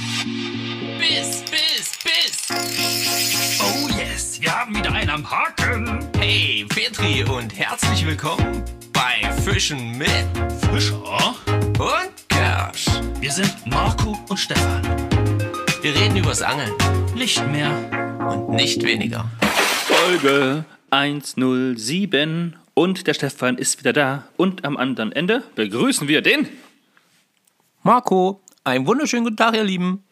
Biss, Biss, Biss. Oh yes, wir haben wieder einen am Haken. Hey, Petri und herzlich willkommen bei Fischen mit Fischer. und Kersch. Wir sind Marco und Stefan. Wir reden übers Angeln Nicht mehr. und nicht weniger. Folge 107 und der Stefan ist wieder da und am anderen Ende begrüßen wir den Marco, einen wunderschönen guten Tag, ihr Lieben.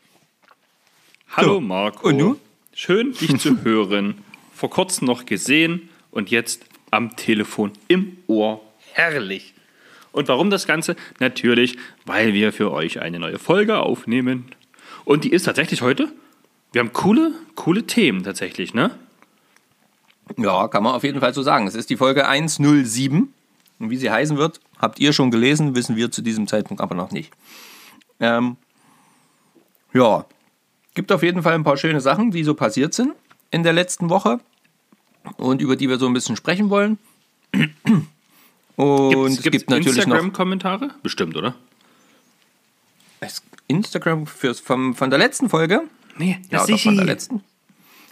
Hallo So, Marco. und du? Schön dich zu hören. Vor kurzem noch gesehen und jetzt am Telefon im Ohr. Herrlich. Und warum das Ganze? Natürlich, weil wir für euch eine neue Folge aufnehmen. Und die ist tatsächlich heute. Wir haben coole, coole Themen tatsächlich, ne? Ja, kann man auf jeden Fall so sagen. Es ist die Folge 107. Und wie sie heißen wird, habt ihr schon gelesen, wissen wir zu diesem Zeitpunkt aber noch nicht. Ähm, ja, gibt auf jeden Fall ein paar schöne Sachen, die so passiert sind in der letzten Woche und über die wir so ein bisschen sprechen wollen. Und Gibt's, es gibt's gibt natürlich noch Instagram-Kommentare? Bestimmt, oder? Instagram fürs, vom, von der letzten Folge. Nee, Ja, doch, von der letzten.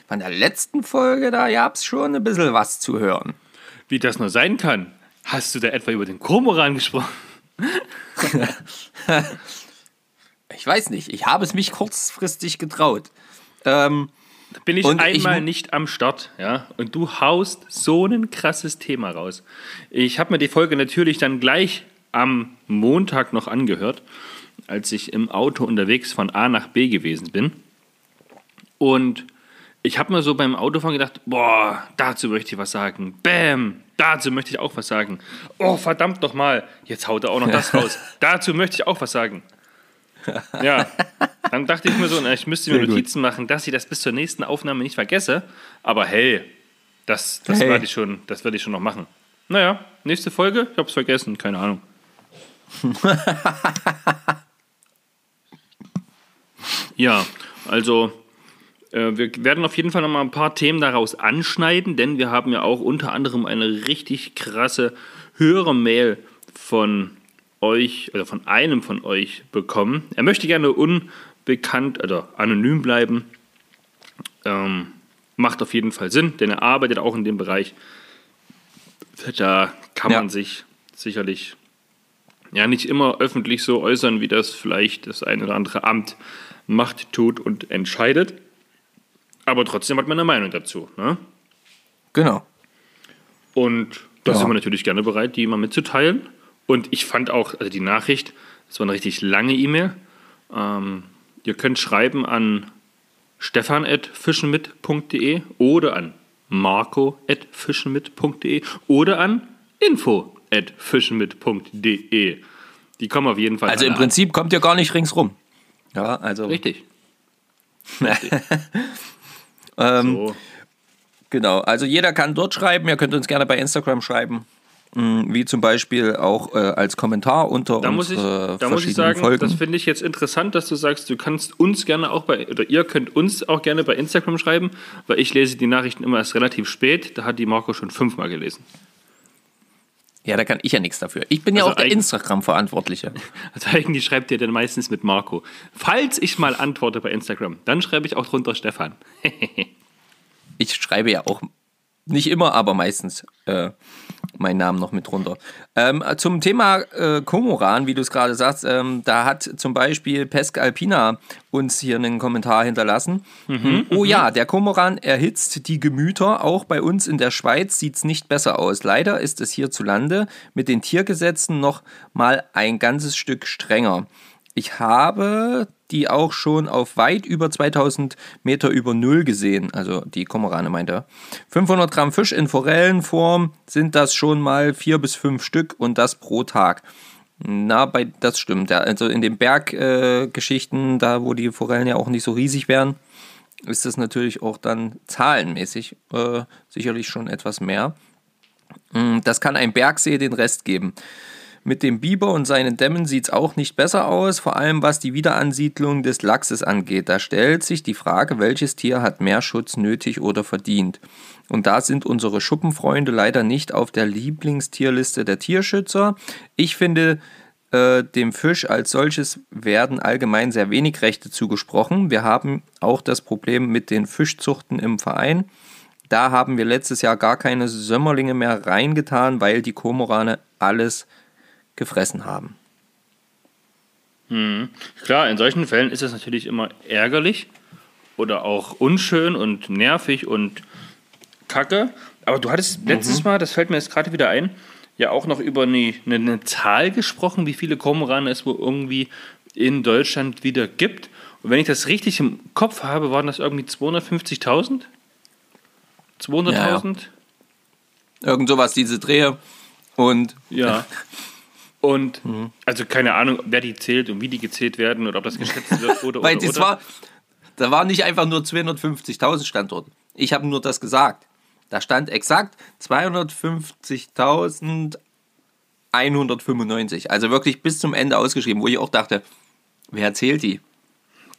Von der letzten Folge, da gab es schon ein bisschen was zu hören. Wie das nur sein kann. Hast du da etwa über den Kormoran gesprochen? Ich weiß nicht, ich habe es mich kurzfristig getraut. Ähm, Bin ich ich einmal mu- nicht am Start, ja, und du haust so ein krasses Thema raus. Ich habe mir die Folge natürlich dann gleich am Montag noch angehört, als ich im Auto unterwegs von A nach B gewesen bin. Und ich habe mir so beim Autofahren gedacht, boah, dazu möchte ich was sagen. Bäm, dazu möchte ich auch was sagen. Oh, verdammt noch mal, jetzt haut er auch noch das raus. dazu möchte ich auch was sagen. Ja, dann dachte ich mir so, ich müsste mir Sehr gut. Notizen machen, dass ich das bis zur nächsten Aufnahme nicht vergesse. Aber hey, das, das Hey. werde ich, schon- das werde ich schon noch machen. Naja, nächste Folge, ich habe es vergessen, keine Ahnung. ja, also äh, wir werden auf jeden Fall noch mal ein paar Themen daraus anschneiden, denn wir haben ja auch unter anderem eine richtig krasse Hörermail von euch oder von einem von euch bekommen. Er möchte gerne unbekannt oder anonym bleiben. Ähm, macht auf jeden Fall Sinn, denn er arbeitet auch in dem Bereich. Da kann Ja. man sich sicherlich ja nicht immer öffentlich so äußern, wie das vielleicht das eine oder andere Amt macht, tut und entscheidet. Aber trotzdem hat man eine Meinung dazu. Ne? genau. Und da Ja. sind wir natürlich gerne bereit, die mal mitzuteilen. Und ich fand auch, also die Nachricht, das war eine richtig lange E-Mail. Ähm, ihr könnt schreiben an stefan.fischenmit.de oder an marco.fischenmit.de oder an info.fischenmit.de. Die kommen auf jeden Fall Also im alle Prinzip kommt ihr gar nicht ringsrum. Ja, also. an. Richtig. Ähm, So. Genau, also jeder kann dort schreiben. Ihr könnt uns gerne bei Instagram schreiben. Mm, Wie zum Beispiel auch äh, als Kommentar unter Da muss ich, unsere da muss ich verschiedenen sagen, Folgen. das finde ich jetzt interessant, dass du sagst, du kannst uns gerne auch bei, oder ihr könnt uns auch gerne bei Instagram schreiben, weil ich lese die Nachrichten immer erst relativ spät. Da hat die Marco schon fünfmal gelesen. ja, da kann ich ja nichts dafür. Ich bin ja Also auch der Instagram-Verantwortliche. Also eigentlich schreibt ihr dann meistens mit Marco. Falls ich mal antworte bei Instagram, dann schreibe ich auch drunter Stefan. Ich schreibe ja auch nicht immer, aber meistens äh, meinen Namen noch mit drunter. Ähm, zum Thema äh, Komoran, wie du es gerade sagst, ähm, da hat zum Beispiel Pesk Alpina uns hier einen Kommentar hinterlassen. oh ja, der Komoran erhitzt die Gemüter. Auch bei uns in der Schweiz sieht es nicht besser aus. Leider ist es hierzulande mit den Tiergesetzen noch mal ein ganzes Stück strenger. Ich habe die auch schon auf weit über 2000 Meter über Null gesehen. Also die Kormorane meint er. 500 Gramm Fisch in Forellenform sind das schon mal vier bis fünf Stück und das pro Tag. Na, bei, das stimmt. Also in den Berggeschichten, äh, da wo die Forellen ja auch nicht so riesig wären, ist das natürlich auch dann zahlenmäßig äh, sicherlich schon etwas mehr. Mm, Das kann ein Bergsee den Rest geben. Mit dem Biber und seinen Dämmen sieht es auch nicht besser aus, vor allem was die Wiederansiedlung des Lachses angeht. Da stellt sich die Frage, welches Tier hat mehr Schutz nötig oder verdient. Und da sind unsere Schuppenfreunde leider nicht auf der Lieblingstierliste der Tierschützer. Ich finde äh, dem Fisch als solches werden allgemein sehr wenig Rechte zugesprochen. Wir haben auch das Problem mit den Fischzuchten im Verein. Da haben wir letztes Jahr gar keine Sömmerlinge mehr reingetan, weil die Kormorane alles gefressen haben. Klar, in solchen Fällen ist es natürlich immer ärgerlich oder auch unschön und nervig und kacke. Aber du hattest letztes Mal, das fällt mir jetzt gerade wieder ein, ja auch noch über eine, eine, eine Zahl gesprochen, wie viele Kormorane es wohl irgendwie in Deutschland wieder gibt. Und wenn ich das richtig im Kopf habe, waren das irgendwie 250.000? 200.000? Irgend sowas, diese Drehe. Und Ja. Und also keine Ahnung, wer die zählt und wie die gezählt werden oder ob das geschätzt wird oder Weil oder, das oder. war, da waren nicht einfach nur 250.000 Standorte. Ich habe nur das gesagt. Da stand exakt 250.195. Also wirklich bis zum Ende ausgeschrieben, wo ich auch dachte, wer zählt die?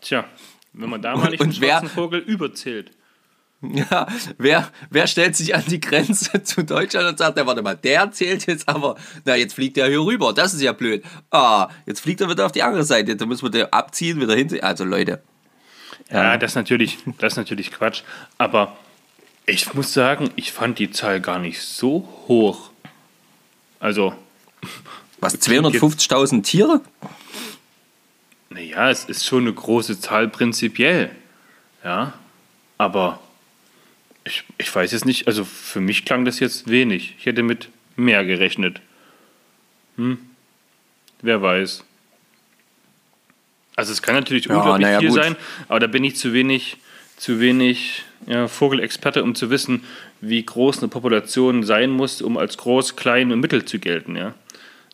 Tja, wenn man da mal nicht Und den wer- schwarzen Vogel überzählt. Ja, wer, wer stellt sich an die Grenze zu Deutschland und sagt, ja, warte mal, der zählt jetzt aber, na, jetzt fliegt er hier rüber, das ist ja blöd. Ah, jetzt fliegt er wieder auf die andere Seite, da müssen wir den abziehen, wieder hin. Also Leute, Ja, das ist natürlich, das ist natürlich Quatsch. Aber ich muss sagen, ich fand die Zahl gar nicht so hoch. Also, was, 250.000 Tiere? naja, es ist schon eine große Zahl prinzipiell. Ja, aber ich, ich weiß jetzt nicht, also für mich klang das jetzt wenig. Ich hätte mit mehr gerechnet. Hm, wer weiß. Also es kann natürlich Ja, unglaublich naja, viel gut. sein, aber da bin ich zu wenig, zu wenig ja, Vogelexperte, um zu wissen, wie groß eine Population sein muss, um als groß, klein und mittel zu gelten. Ja?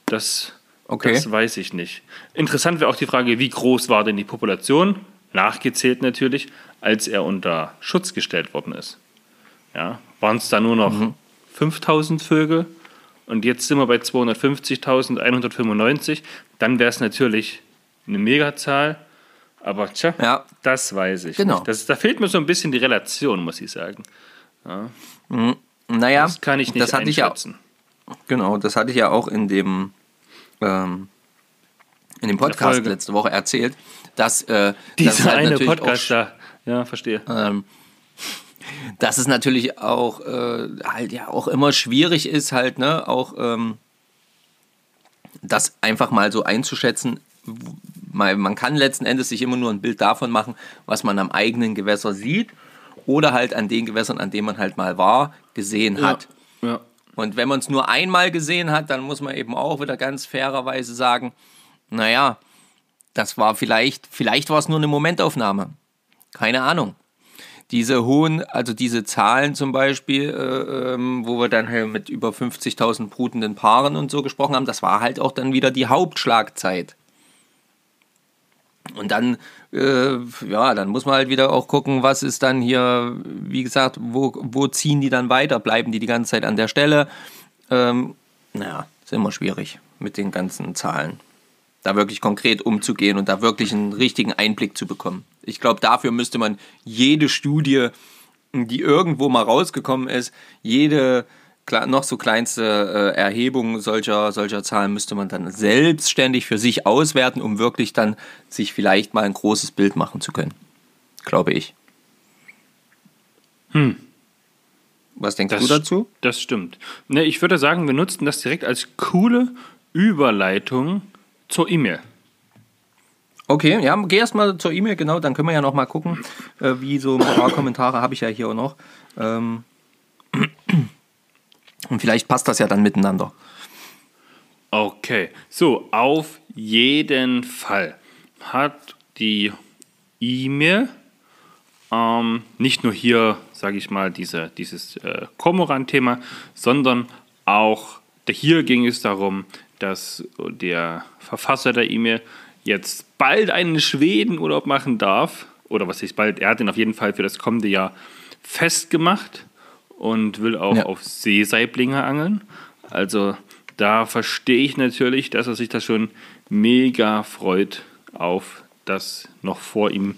Das, Okay. das weiß ich nicht. Interessant wäre auch die Frage, wie groß war denn die Population, nachgezählt natürlich, als er unter Schutz gestellt worden ist. Ja? Waren es da nur noch Mhm. 5000 Vögel und jetzt sind wir bei 250.195, dann wäre es natürlich eine Megazahl. Aber tja, Ja. das weiß ich Genau. nicht. Das, da fehlt mir so ein bisschen die Relation, muss ich sagen. Naja, Das kann ich nicht das hatte ich ja, genau, das hatte ich ja auch in dem, ähm, in dem Podcast letzte Woche erzählt, dass, äh, Dieser halt eine natürlich auch Podcast da. Ja, verstehe. ähm, dass es natürlich auch äh, halt ja auch immer schwierig ist, halt, ne, auch ähm, das einfach mal so einzuschätzen. Mal, man kann letzten Endes sich immer nur ein Bild davon machen, was man am eigenen Gewässer sieht oder halt an den Gewässern, an denen man halt mal war, gesehen hat. Ja. Und wenn man es nur einmal gesehen hat, dann muss man eben auch wieder ganz fairerweise sagen, naja, das war vielleicht, vielleicht war es nur eine Momentaufnahme. Keine Ahnung. Diese hohen, also diese Zahlen zum Beispiel, äh, ähm, wo wir dann halt mit über 50.000 brutenden Paaren und so gesprochen haben, das war halt auch dann wieder die Hauptschlagzeit. Und dann, äh, ja, dann muss man halt wieder auch gucken, was ist dann hier, wie gesagt, wo, wo ziehen die dann weiter? Bleiben die die ganze Zeit an der Stelle? Ähm, naja, ist immer schwierig mit den ganzen Zahlen. Da wirklich konkret umzugehen und da wirklich einen richtigen Einblick zu bekommen. Ich glaube, dafür müsste man jede Studie, die irgendwo mal rausgekommen ist, jede noch so kleinste äh, Erhebung solcher, solcher Zahlen müsste man dann selbstständig für sich auswerten, um wirklich dann sich vielleicht mal ein großes Bild machen zu können. Glaube ich. Hm. Was denkst du dazu? Das stimmt. Ne, ich würde sagen, wir nutzen das direkt als coole Überleitung zur E-Mail. Okay, ja, geh erst mal zur E-Mail, genau, dann können wir ja noch mal gucken, äh, wie so ein paar Kommentare habe ich ja hier auch noch. Ähm, und vielleicht passt das ja dann miteinander. Okay, so, auf jeden Fall hat die E-Mail ähm, nicht nur hier, sage ich mal, diese, dieses äh, Kormoran-Thema, sondern auch hier ging es darum, dass der Verfasser der E-Mail jetzt bald einen Schwedenurlaub machen darf. Oder was heißt bald? Er hat ihn auf jeden Fall für das kommende Jahr festgemacht und will auch Ja. auf Seesaiblinge angeln. Also da verstehe ich natürlich, dass er sich da schon mega freut auf das noch vor ihm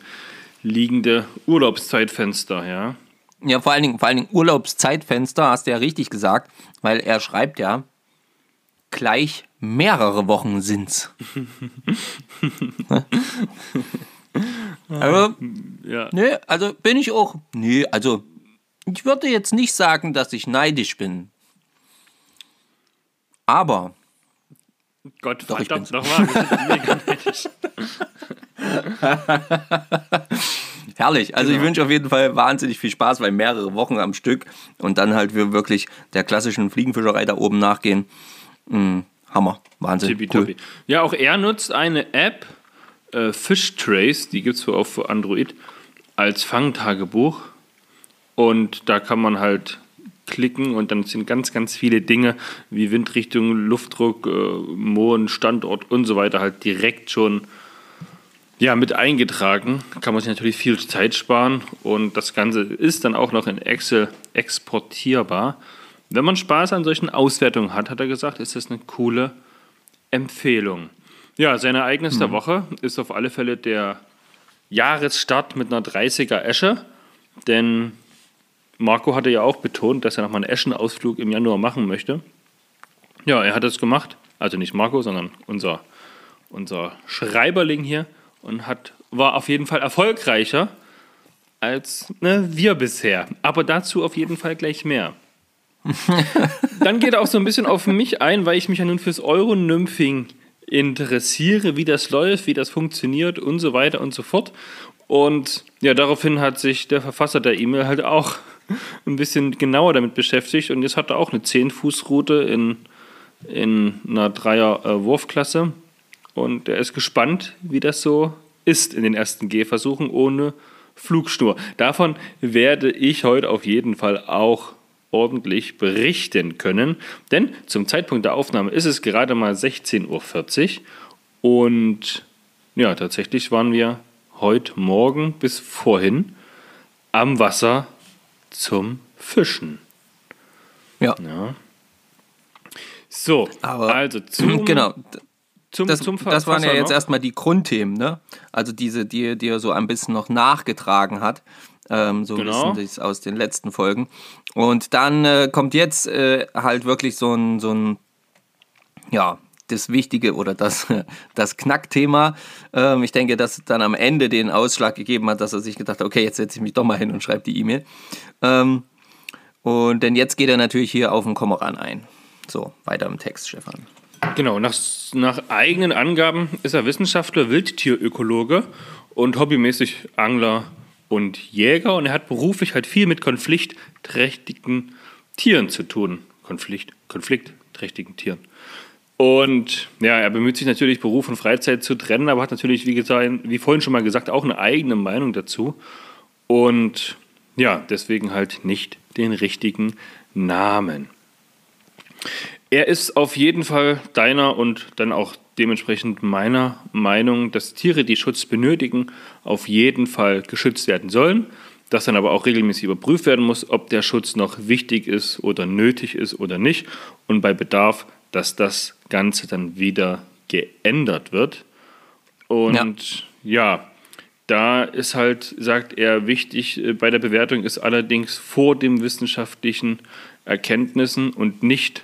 liegende Urlaubszeitfenster, ja. Ja, vor allen Dingen, vor allen Dingen Urlaubszeitfenster, hast du ja richtig gesagt, weil er schreibt ja gleich mehrere Wochen sind's. also, Ja. nee, also bin ich auch. Nee, also ich würde jetzt nicht sagen, dass ich neidisch bin. Aber Gott Doch, ich verdammt nochmal. mega neidisch. herrlich. Also Genau. ich wünsche auf jeden Fall wahnsinnig viel Spaß, weil mehrere Wochen am Stück und dann halt wir wirklich der klassischen Fliegenfischerei da oben nachgehen. Mm, Hammer, Wahnsinn, cool. Tippitoppi. Ja, auch er nutzt eine App, äh, Fish Trace, die gibt es wohl auch für Android, als Fangtagebuch. Und da kann man halt klicken und dann sind ganz, ganz viele Dinge wie Windrichtung, Luftdruck, äh, Mohren, Standort und so weiter halt direkt schon ja, mit eingetragen. Kann man sich natürlich viel Zeit sparen und das Ganze ist dann auch noch in Excel exportierbar. Wenn man Spaß an solchen Auswertungen hat, hat er gesagt, ist das eine coole Empfehlung. Ja, sein Ereignis der Woche ist auf alle Fälle der Jahresstart mit einer 30er Esche, denn Marco hatte ja auch betont, dass er nochmal einen Eschenausflug im Januar machen möchte. Ja, er hat es gemacht, also nicht Marco, sondern unser, unser Schreiberling hier und hat, war auf jeden Fall erfolgreicher als ne, wir bisher. Aber dazu auf jeden Fall gleich mehr. Dann geht er auch so ein bisschen auf mich ein, weil ich mich ja nun fürs Euronymphing interessiere, wie das läuft, wie das funktioniert und so weiter und so fort. Und ja, daraufhin hat sich der Verfasser der E-Mail halt auch ein bisschen genauer damit beschäftigt und jetzt hat er auch eine 10-Fuß-Route in, in einer Dreier-Wurfklasse und er ist gespannt, wie das so ist in den ersten Gehversuchen ohne Flugschnur. Davon werde ich heute auf jeden Fall auch ordentlich berichten können, denn zum Zeitpunkt der Aufnahme ist es gerade mal 16.40 Uhr und ja, tatsächlich waren wir heute Morgen bis vorhin am Wasser zum Fischen. Ja, Ja. So, aber also zum, genau. zum, Das, zum das waren ja jetzt noch. erstmal die Grundthemen, ne? Also diese, die, die er so ein bisschen noch nachgetragen hat. Ähm, so Genau. wissen das aus den letzten Folgen. Und dann äh, kommt jetzt äh, halt wirklich so ein, so ein, ja, das Wichtige oder das, das Knackthema. Ähm, ich denke, dass dann am Ende den Ausschlag gegeben hat, dass er sich gedacht hat, okay, jetzt setze ich mich doch mal hin und schreibe die E-Mail. Ähm, und denn jetzt geht er natürlich hier auf den Komoran ein. So, weiter im Text, Stefan. Genau, nach, nach eigenen Angaben ist er Wissenschaftler, Wildtierökologe und hobbymäßig Angler und Jäger und er hat beruflich halt viel mit konfliktträchtigen Tieren zu tun. Konflikt, konfliktträchtigen Tieren. Und ja, er bemüht sich natürlich, Beruf und Freizeit zu trennen, aber hat natürlich, wie, gesagt, wie vorhin schon mal gesagt, auch eine eigene Meinung dazu. Und ja, deswegen halt nicht den richtigen Namen. Er ist auf jeden Fall deiner und dann auch dementsprechend meiner Meinung, dass Tiere, die Schutz benötigen, auf jeden Fall geschützt werden sollen. Dass dann aber auch regelmäßig überprüft werden muss, ob der Schutz noch wichtig ist oder nötig ist oder nicht. Und bei Bedarf, dass das Ganze dann wieder geändert wird. Und ja, da ist halt, sagt er, wichtig äh, bei der Bewertung ist allerdings vor dem wissenschaftlichen Erkenntnissen und nicht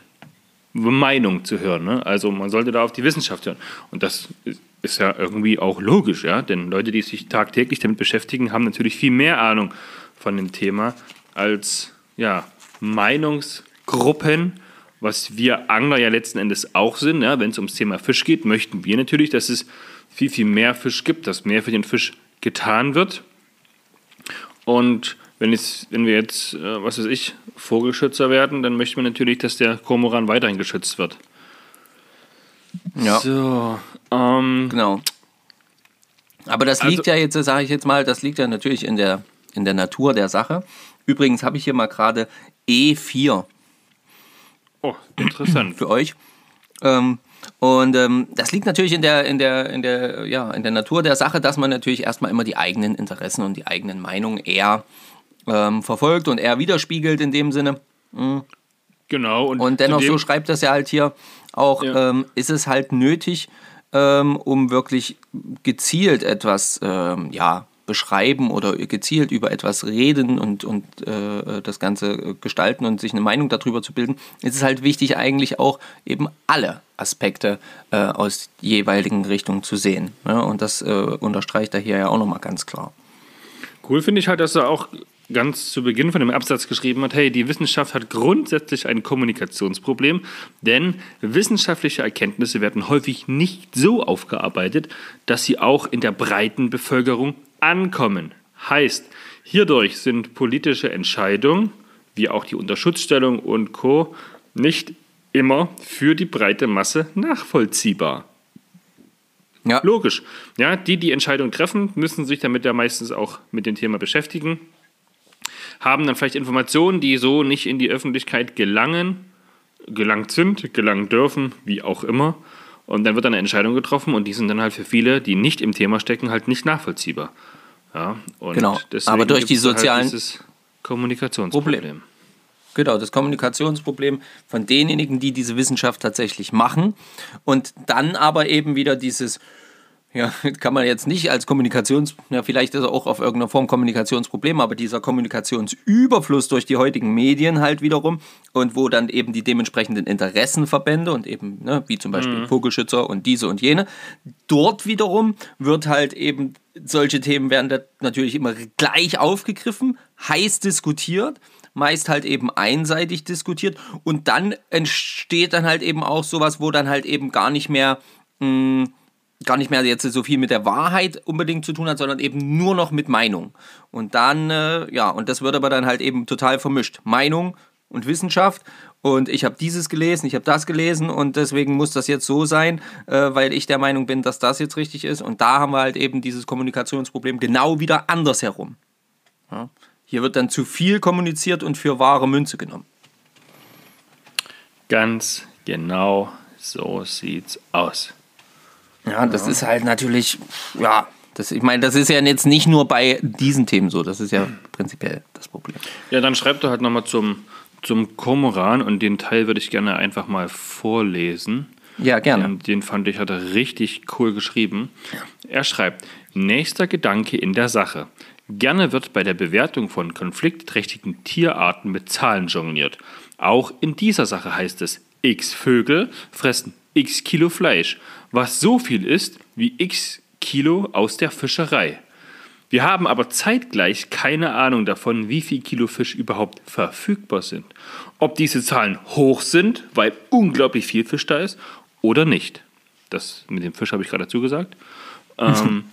Meinung zu hören. Ne? Also man sollte da auf die Wissenschaft hören. Und das ist- ja irgendwie auch logisch, ja. Denn Leute, die sich tagtäglich damit beschäftigen, haben natürlich viel mehr Ahnung von dem Thema als ja, Meinungsgruppen, was wir Angler ja letzten Endes auch sind. Ja? Wenn es ums Thema Fisch geht, möchten wir natürlich, dass es viel, viel mehr Fisch gibt, dass mehr für den Fisch getan wird. Und wenn, es, wenn wir jetzt, äh, was weiß ich, Vogelschützer werden, dann möchten wir natürlich, dass der Kormoran weiterhin geschützt wird. Ja. So, ähm, Genau. Aber das Also- liegt ja jetzt, sage ich jetzt mal, das liegt ja natürlich in der, in der Natur der Sache. Übrigens habe ich hier mal gerade E4 oh, interessant. für euch. Ähm, und ähm, das liegt natürlich in der, in, der, in, der, ja, in der Natur der Sache, dass man natürlich erstmal immer die eigenen Interessen und die eigenen Meinungen eher ähm, verfolgt und eher widerspiegelt in dem Sinne. Genau. Und, Und dennoch, so schreibt das ja halt hier auch, Ja. ähm, ist es halt nötig, ähm, um wirklich gezielt etwas ähm, ja, beschreiben oder gezielt über etwas reden und, und äh, das Ganze gestalten und sich eine Meinung darüber zu bilden, ist es halt wichtig, eigentlich auch eben alle Aspekte äh, aus jeweiligen Richtungen zu sehen. Ne? Und das äh, unterstreicht er hier ja auch nochmal ganz klar. Cool finde ich halt, dass er auch ganz zu Beginn von dem Absatz geschrieben hat, hey, die Wissenschaft hat grundsätzlich ein Kommunikationsproblem, denn wissenschaftliche Erkenntnisse werden häufig nicht so aufgearbeitet, dass sie auch in der breiten Bevölkerung ankommen. Heißt, hierdurch sind politische Entscheidungen, wie auch die Unterschutzstellung und Co., nicht immer für die breite Masse nachvollziehbar. Ja. Logisch. Ja, die, die Entscheidungen treffen, müssen sich damit ja meistens auch mit dem Thema beschäftigen, haben dann vielleicht Informationen, die so nicht in die Öffentlichkeit gelangen, gelangt sind, gelangen dürfen, wie auch immer. Und dann wird eine Entscheidung getroffen und die sind dann halt für viele, die nicht im Thema stecken, halt nicht nachvollziehbar. Ja, genau, aber durch die halt sozialen halt Kommunikationsproblem. Problem. Genau, das Kommunikationsproblem von denjenigen, die diese Wissenschaft tatsächlich machen und dann aber eben wieder dieses ja, kann man jetzt nicht als Kommunikations, ja, vielleicht ist er auch auf irgendeiner Form Kommunikationsproblem, aber dieser Kommunikationsüberfluss durch die heutigen Medien halt wiederum und wo dann eben die dementsprechenden Interessenverbände und eben, ne, wie zum Beispiel mhm. Vogelschützer und diese und jene, dort wiederum wird halt eben solche Themen werden da natürlich immer gleich aufgegriffen, heiß diskutiert, meist halt eben einseitig diskutiert und dann entsteht dann halt eben auch sowas, wo dann halt eben gar nicht mehr mh, hm, gar nicht mehr jetzt so viel mit der Wahrheit unbedingt zu tun hat, sondern eben nur noch mit Meinung. Und dann, äh, ja, und das wird aber dann halt eben total vermischt. Meinung und Wissenschaft. Und ich habe dieses gelesen, ich habe das gelesen und deswegen muss das jetzt so sein, äh, weil ich der Meinung bin, dass das jetzt richtig ist. Und da haben wir halt eben dieses Kommunikationsproblem genau wieder andersherum. Ja. Hier wird dann zu viel kommuniziert und für wahre Münze genommen. Ganz genau so sieht's aus. Ja, das ja. ist halt natürlich, ja, das, ich meine, das ist ja jetzt nicht nur bei diesen Themen so, das ist ja prinzipiell das Problem. Ja, dann schreibt er halt nochmal zum, zum Komoran und den Teil würde ich gerne einfach mal vorlesen. Ja, gerne. Den, den fand ich, hat er richtig cool geschrieben. Er schreibt, nächster Gedanke in der Sache. Gerne wird bei der Bewertung von konfliktträchtigen Tierarten mit Zahlen jongliert. Auch in dieser Sache heißt es, x Vögel fressen x Kilo Fleisch was so viel ist wie x Kilo aus der Fischerei. Wir haben aber zeitgleich keine Ahnung davon, wie viel Kilo Fisch überhaupt verfügbar sind. Ob diese Zahlen hoch sind, weil unglaublich viel Fisch da ist, oder nicht. Das mit dem Fisch habe ich gerade dazu gesagt. Ähm,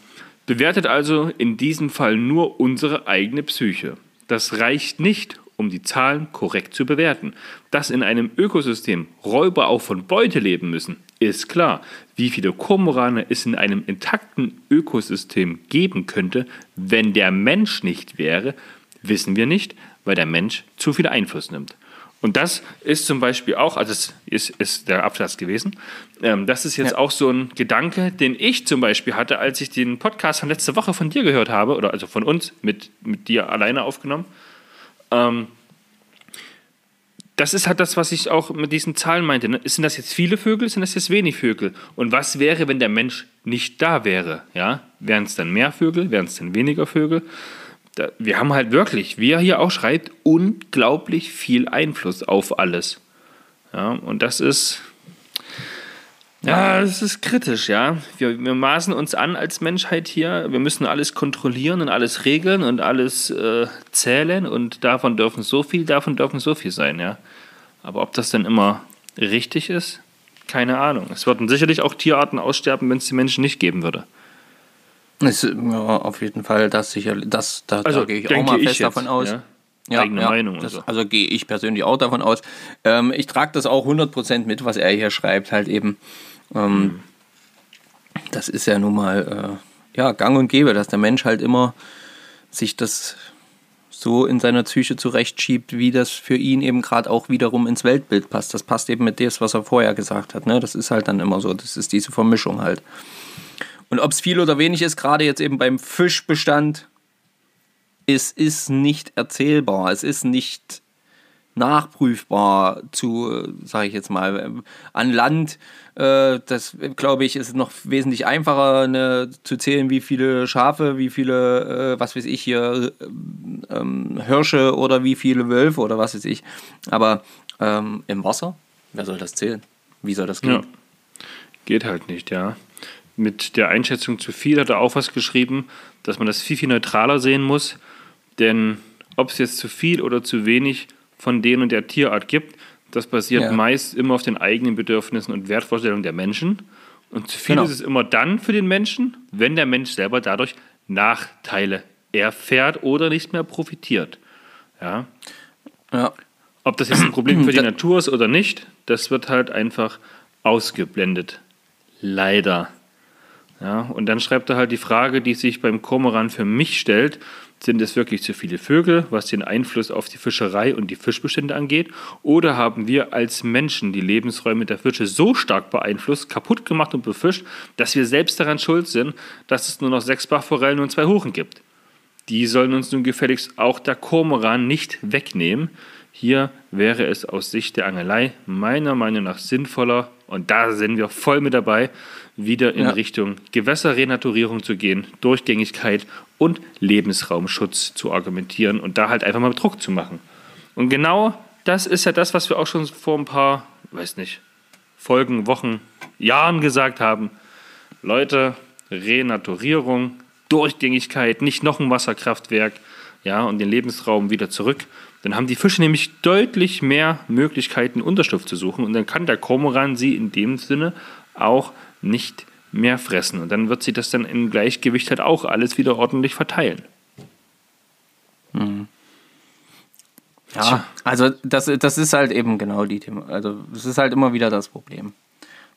bewertet also in diesem Fall nur unsere eigene Psyche. Das reicht nicht, um die Zahlen korrekt zu bewerten. Dass in einem Ökosystem Räuber auch von Beute leben müssen, ist klar. Wie viele Kormorane es in einem intakten Ökosystem geben könnte, wenn der Mensch nicht wäre, wissen wir nicht, weil der Mensch zu viel Einfluss nimmt. Und das ist zum Beispiel auch, also das ist, ist der Absatz gewesen, ähm, das ist jetzt ja. auch so ein Gedanke, den ich zum Beispiel hatte, als ich den Podcast von letzter Woche von dir gehört habe, oder also von uns mit, mit dir alleine aufgenommen. Ähm, das ist halt das, was ich auch mit diesen Zahlen meinte. Ne? Sind das jetzt viele Vögel, sind das jetzt wenig Vögel? Und was wäre, wenn der Mensch nicht da wäre? Ja? Wären es dann mehr Vögel, wären es dann weniger Vögel? Da, wir haben halt wirklich, wie er hier auch schreibt, unglaublich viel Einfluss auf alles. Ja? Und das ist, ja, das ist kritisch, ja. Wir, wir maßen uns an als Menschheit hier. Wir müssen alles kontrollieren und alles regeln und alles äh, zählen und davon dürfen so viel, davon dürfen so viel sein, ja. Aber ob das denn immer richtig ist, keine Ahnung. Es würden sicherlich auch Tierarten aussterben, wenn es die Menschen nicht geben würde. Ist, ja, auf jeden Fall, das sicher, das, da, also, da gehe ich auch mal fest jetzt, davon aus. Ja? Ja, eigene ja, Meinung. Das, so. Also gehe ich persönlich auch davon aus. Ähm, ich trage das auch 100% mit, was er hier schreibt, halt eben. Ähm, mhm. Das ist ja nun mal äh, ja, gang und gäbe, dass der Mensch halt immer sich das so in seiner Psyche zurechtschiebt, wie das für ihn eben gerade auch wiederum ins Weltbild passt. Das passt eben mit dem, was er vorher gesagt hat. Ne? Das ist halt dann immer so. Das ist diese Vermischung halt. Und ob es viel oder wenig ist, gerade jetzt eben beim Fischbestand, es ist nicht erzählbar. Es ist nicht nachprüfbar zu, sage ich jetzt mal, an Land. Äh, das, glaube ich, ist noch wesentlich einfacher ne, zu zählen, wie viele Schafe, wie viele, äh, was weiß ich hier, ähm, Hirsche oder wie viele Wölfe oder was weiß ich. Aber ähm, im Wasser, wer soll das zählen? Wie soll das gehen? Ja. Geht halt nicht, ja. Mit der Einschätzung zu viel hat er auch was geschrieben, dass man das viel, viel neutraler sehen muss. Denn ob es jetzt zu viel oder zu wenig von den und der Tierart gibt, das basiert Ja. meist immer auf den eigenen Bedürfnissen und Wertvorstellungen der Menschen. Und zu viel Genau. ist es immer dann für den Menschen, wenn der Mensch selber dadurch Nachteile erfährt oder nicht mehr profitiert. Ja. Ja. Ob das jetzt ein Problem für die Natur ist oder nicht, das wird halt einfach ausgeblendet. Leider. Ja, und dann schreibt er halt die Frage, die sich beim Kormoran für mich stellt, sind es wirklich zu viele Vögel, was den Einfluss auf die Fischerei und die Fischbestände angeht? Oder haben wir als Menschen die Lebensräume der Fische so stark beeinflusst, kaputt gemacht und befischt, dass wir selbst daran schuld sind, dass es nur noch sechs Bachforellen und zwei Huchen gibt? Die sollen uns nun gefälligst auch der Kormoran nicht wegnehmen. Hier wäre es aus Sicht der Angelei meiner Meinung nach sinnvoller, und da sind wir voll mit dabei, wieder in Ja. Richtung Gewässerrenaturierung zu gehen, Durchgängigkeit und Lebensraumschutz zu argumentieren und da halt einfach mal Druck zu machen. Und genau das ist ja das, was wir auch schon vor ein paar, weiß nicht, Folgen, Wochen, Jahren gesagt haben. Leute, Renaturierung, Durchgängigkeit, nicht noch ein Wasserkraftwerk, ja, und den Lebensraum wieder zurück. Dann haben die Fische nämlich deutlich mehr Möglichkeiten, Unterschlupf zu suchen und dann kann der Kormoran sie in dem Sinne auch nicht mehr fressen. Und dann wird sie das dann im Gleichgewicht halt auch alles wieder ordentlich verteilen. Ja, also das, das ist halt eben genau die Thema. Also das ist halt immer wieder das Problem.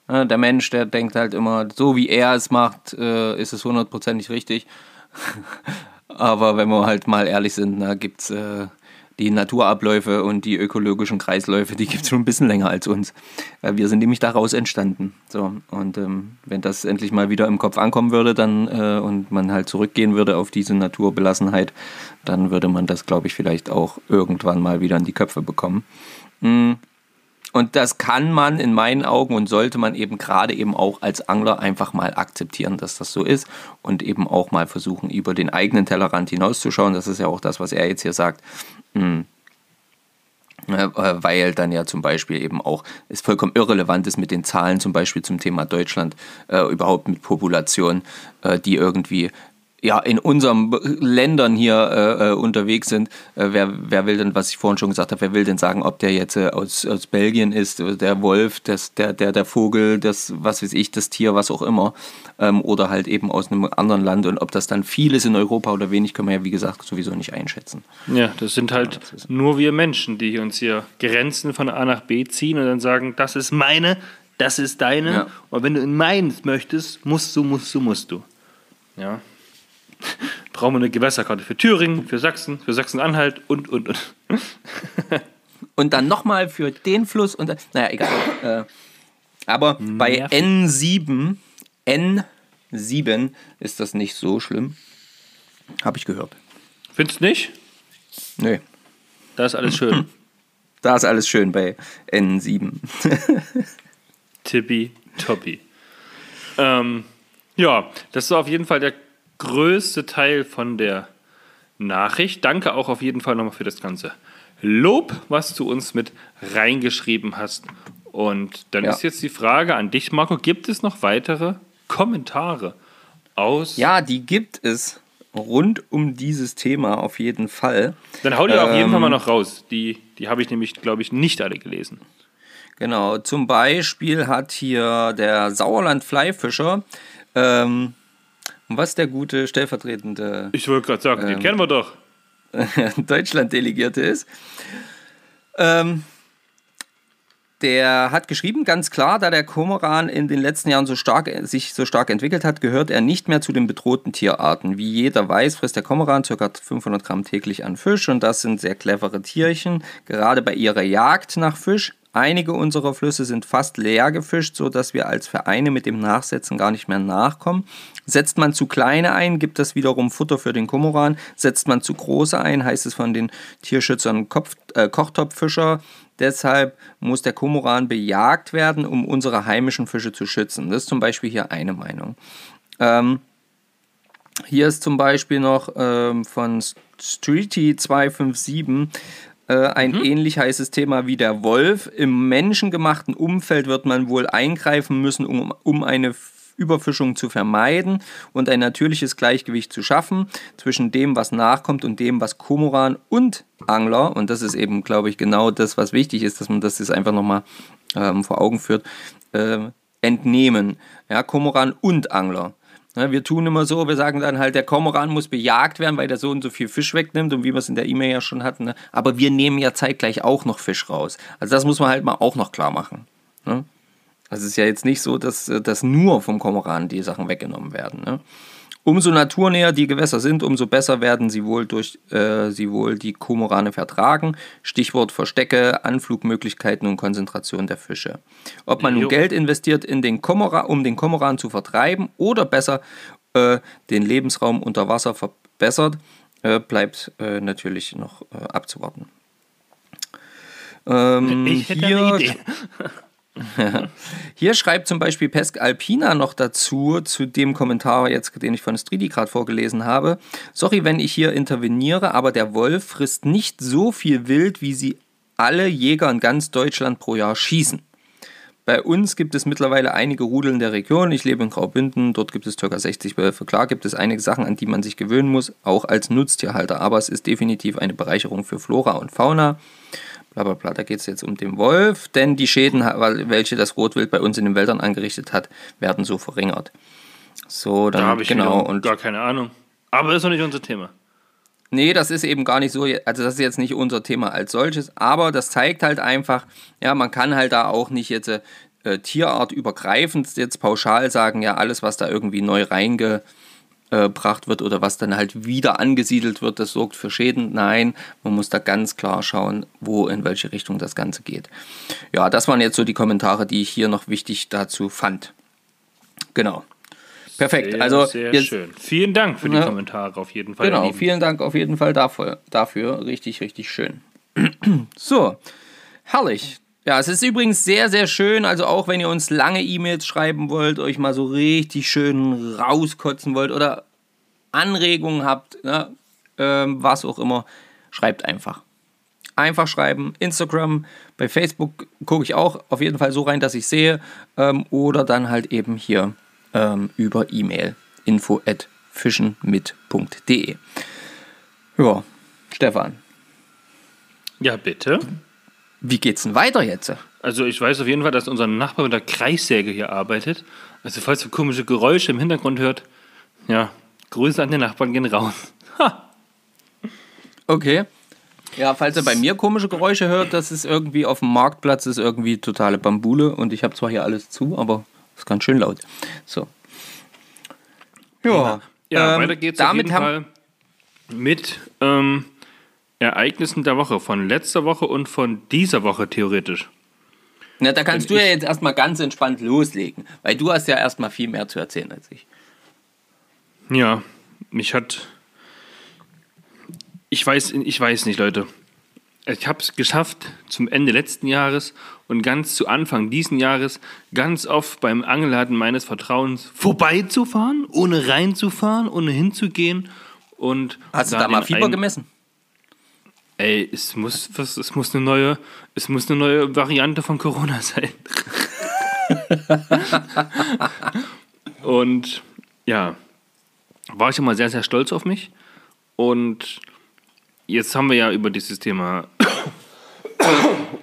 Ne, Der Mensch, der denkt halt immer, so wie er es macht, äh, ist es hundertprozentig richtig. Aber wenn wir halt mal ehrlich sind, da gibt es äh, die Naturabläufe und die ökologischen Kreisläufe, die gibt es schon ein bisschen länger als uns. Äh, wir sind nämlich daraus entstanden. So, und ähm, wenn das endlich mal wieder im Kopf ankommen würde dann äh, und man halt zurückgehen würde auf diese Naturbelassenheit, dann würde man das, glaube ich, vielleicht auch irgendwann mal wieder in die Köpfe bekommen. Mm. Und das kann man in meinen Augen und sollte man eben gerade eben auch als Angler einfach mal akzeptieren, dass das so ist und eben auch mal versuchen, über den eigenen Tellerrand hinauszuschauen. Das ist ja auch das, was er jetzt hier sagt. Äh, Weil dann ja zum Beispiel eben auch es vollkommen irrelevant ist mit den Zahlen, zum Beispiel zum Thema Deutschland, äh, überhaupt mit Population, äh, die irgendwie ja, in unseren Ländern hier äh, äh, unterwegs sind, äh, wer, wer will denn, was ich vorhin schon gesagt habe, wer will denn sagen, ob der jetzt äh, aus, aus Belgien ist, äh, der Wolf, das, der, der, der Vogel, das, was weiß ich, das Tier, was auch immer, ähm, oder halt eben aus einem anderen Land und ob das dann viel ist in Europa oder wenig, können wir ja, wie gesagt, sowieso nicht einschätzen. Ja, das sind halt nur wir Menschen, die uns hier Grenzen von A nach B ziehen und dann sagen, das ist meine, das ist deine. Ja. Und wenn du in meins möchtest, musst du, musst du, musst du. Ja. Brauchen wir eine Gewässerkarte für Thüringen, für Sachsen, für Sachsen-Anhalt und, und, und. Und dann nochmal für den Fluss und dann, naja, egal. Äh, aber bei Nervig. N7, N7 ist das nicht so schlimm. Habe ich gehört. Findest du nicht? Nö. Da ist alles schön. Da ist alles schön bei N7. Tippi Toppi. Ähm, ja, das ist auf jeden Fall der größte Teil von der Nachricht. Danke auch auf jeden Fall nochmal für das ganze Lob, was du uns mit reingeschrieben hast. Und dann Ja. ist jetzt die Frage an dich, Marco: Gibt es noch weitere Kommentare aus? Ja, die gibt es rund um dieses Thema auf jeden Fall. Dann hau die auf jeden Ähm, Fall mal noch raus. Die, die habe ich nämlich, glaube ich, nicht alle gelesen. Genau, zum Beispiel hat hier der Sauerland Fleifischer, ähm, was der gute stellvertretende Ich wollte gerade sagen, den kennen wir doch. Deutschland-Delegierte ist. Ähm, der hat geschrieben, ganz klar, da der Kormoran in den letzten Jahren so stark, sich so stark entwickelt hat, gehört er nicht mehr zu den bedrohten Tierarten. Wie jeder weiß, frisst der Kormoran ca. 500 Gramm täglich an Fisch und das sind sehr clevere Tierchen, gerade bei ihrer Jagd nach Fisch. Einige unserer Flüsse sind fast leer gefischt, sodass wir als Vereine mit dem Nachsetzen gar nicht mehr nachkommen. Setzt man zu kleine ein, gibt das wiederum Futter für den Kormoran. Setzt man zu große ein, heißt es von den Tierschützern Kopf, äh, Kochtopffischer. Deshalb muss der Kormoran bejagt werden, um unsere heimischen Fische zu schützen. Das ist zum Beispiel hier eine Meinung. Ähm, hier ist zum Beispiel noch ähm, von Streety 257 äh, ein mhm. ähnlich heißes Thema wie der Wolf. Im menschengemachten Umfeld wird man wohl eingreifen müssen, um, um eine Überfischung zu vermeiden und ein natürliches Gleichgewicht zu schaffen zwischen dem, was nachkommt und dem, was Komoran und Angler, und das ist eben, glaube ich, genau das, was wichtig ist, dass man das jetzt einfach nochmal ähm, vor Augen führt, äh, entnehmen. Ja, Komoran und Angler. Ne, wir tun immer so, wir sagen dann halt, der Kormoran muss bejagt werden, weil der so und so viel Fisch wegnimmt und wie wir es in der E-Mail ja schon hatten. Ne? Aber wir nehmen ja zeitgleich auch noch Fisch raus. Also das muss man halt mal auch noch klar machen. Ne? Also es ist ja jetzt nicht so, dass, dass nur vom Kormoran die Sachen weggenommen werden. Ne? Umso naturnäher die Gewässer sind, umso besser werden sie wohl durch äh, sie wohl die Komorane vertragen. Stichwort Verstecke, Anflugmöglichkeiten und Konzentration der Fische. Ob man nun Geld investiert, in den Komora, um den Komoran zu vertreiben oder besser äh, den Lebensraum unter Wasser verbessert, äh, bleibt äh, natürlich noch äh, abzuwarten. Ähm, ich hätte hier, eine Idee. Hier schreibt zum Beispiel Pesk Alpina noch dazu, zu dem Kommentar jetzt, den ich von Stridi gerade vorgelesen habe. Sorry, wenn ich hier interveniere, aber der Wolf frisst nicht so viel Wild, wie sie alle Jäger in ganz Deutschland pro Jahr schießen. Bei uns gibt es mittlerweile einige Rudel in der Region. Ich lebe in Graubünden, dort gibt es ca. 60 Wölfe. Klar gibt es einige Sachen, an die man sich gewöhnen muss, auch als Nutztierhalter, aber es ist definitiv eine Bereicherung für Flora und Fauna bla bla bla. Da geht es jetzt um den Wolf, denn die Schäden, welche das Rotwild bei uns in den Wäldern angerichtet hat, werden so verringert. So, dann da habe ich genau und gar keine Ahnung. Aber das ist doch nicht unser Thema. Nee, das ist eben gar nicht so, also das ist jetzt nicht unser Thema als solches, aber das zeigt halt einfach, ja, man kann halt da auch nicht jetzt äh, tierartübergreifend jetzt pauschal sagen, ja, alles, was da irgendwie neu reinge, gebracht wird oder was dann halt wieder angesiedelt wird, das sorgt für Schäden. Nein, man muss da ganz klar schauen, wo in welche Richtung das Ganze geht. Ja, das waren jetzt so die Kommentare, die ich hier noch wichtig dazu fand. Genau. Perfekt. Sehr, also sehr jetzt, schön. Vielen Dank für die ja, Kommentare auf jeden Fall. Genau, vielen Dank auf jeden Fall dafür. dafür. Richtig, richtig schön. so, herrlich. Ja, es ist übrigens sehr, sehr schön. Also auch wenn ihr uns lange E-Mails schreiben wollt, euch mal so richtig schön rauskotzen wollt oder Anregungen habt, ne, ähm, was auch immer, schreibt einfach. Einfach schreiben. Instagram, bei Facebook gucke ich auch auf jeden Fall so rein, dass ich sehe. Ähm, oder dann halt eben hier ähm, über E-Mail. info at fischenmit.de. Ja, Stefan. Ja, bitte. Wie geht's denn weiter jetzt? Also ich weiß auf jeden Fall, dass unser Nachbar mit der Kreissäge hier arbeitet. Also falls ihr komische Geräusche im Hintergrund hört, ja, Grüße an den Nachbarn gehen raus. Ha. Okay. Ja, falls ihr bei mir komische Geräusche hört, das ist irgendwie auf dem Marktplatz, ist irgendwie totale Bambule und ich habe zwar hier alles zu, aber es ist ganz schön laut. So. Ja, ja ähm, weiter geht's damit auf jeden Fall mit ähm, Ereignissen der Woche, von letzter Woche und von dieser Woche theoretisch. Na, da kannst Wenn du ja jetzt erstmal ganz entspannt loslegen, weil du hast ja erstmal viel mehr zu erzählen als ich. Ja, mich hat. Ich weiß, ich weiß nicht, Leute. Ich habe es geschafft, zum Ende letzten Jahres und ganz zu Anfang diesen Jahres ganz oft beim Angelladen meines Vertrauens vorbeizufahren, ohne reinzufahren, ohne hinzugehen. Und Hast du da mal Fieber gemessen? Ey, es muss, was, es muss eine neue, es muss eine neue Variante von Corona sein. und ja, war ich immer sehr, sehr stolz auf mich. Und jetzt haben wir ja über dieses Thema.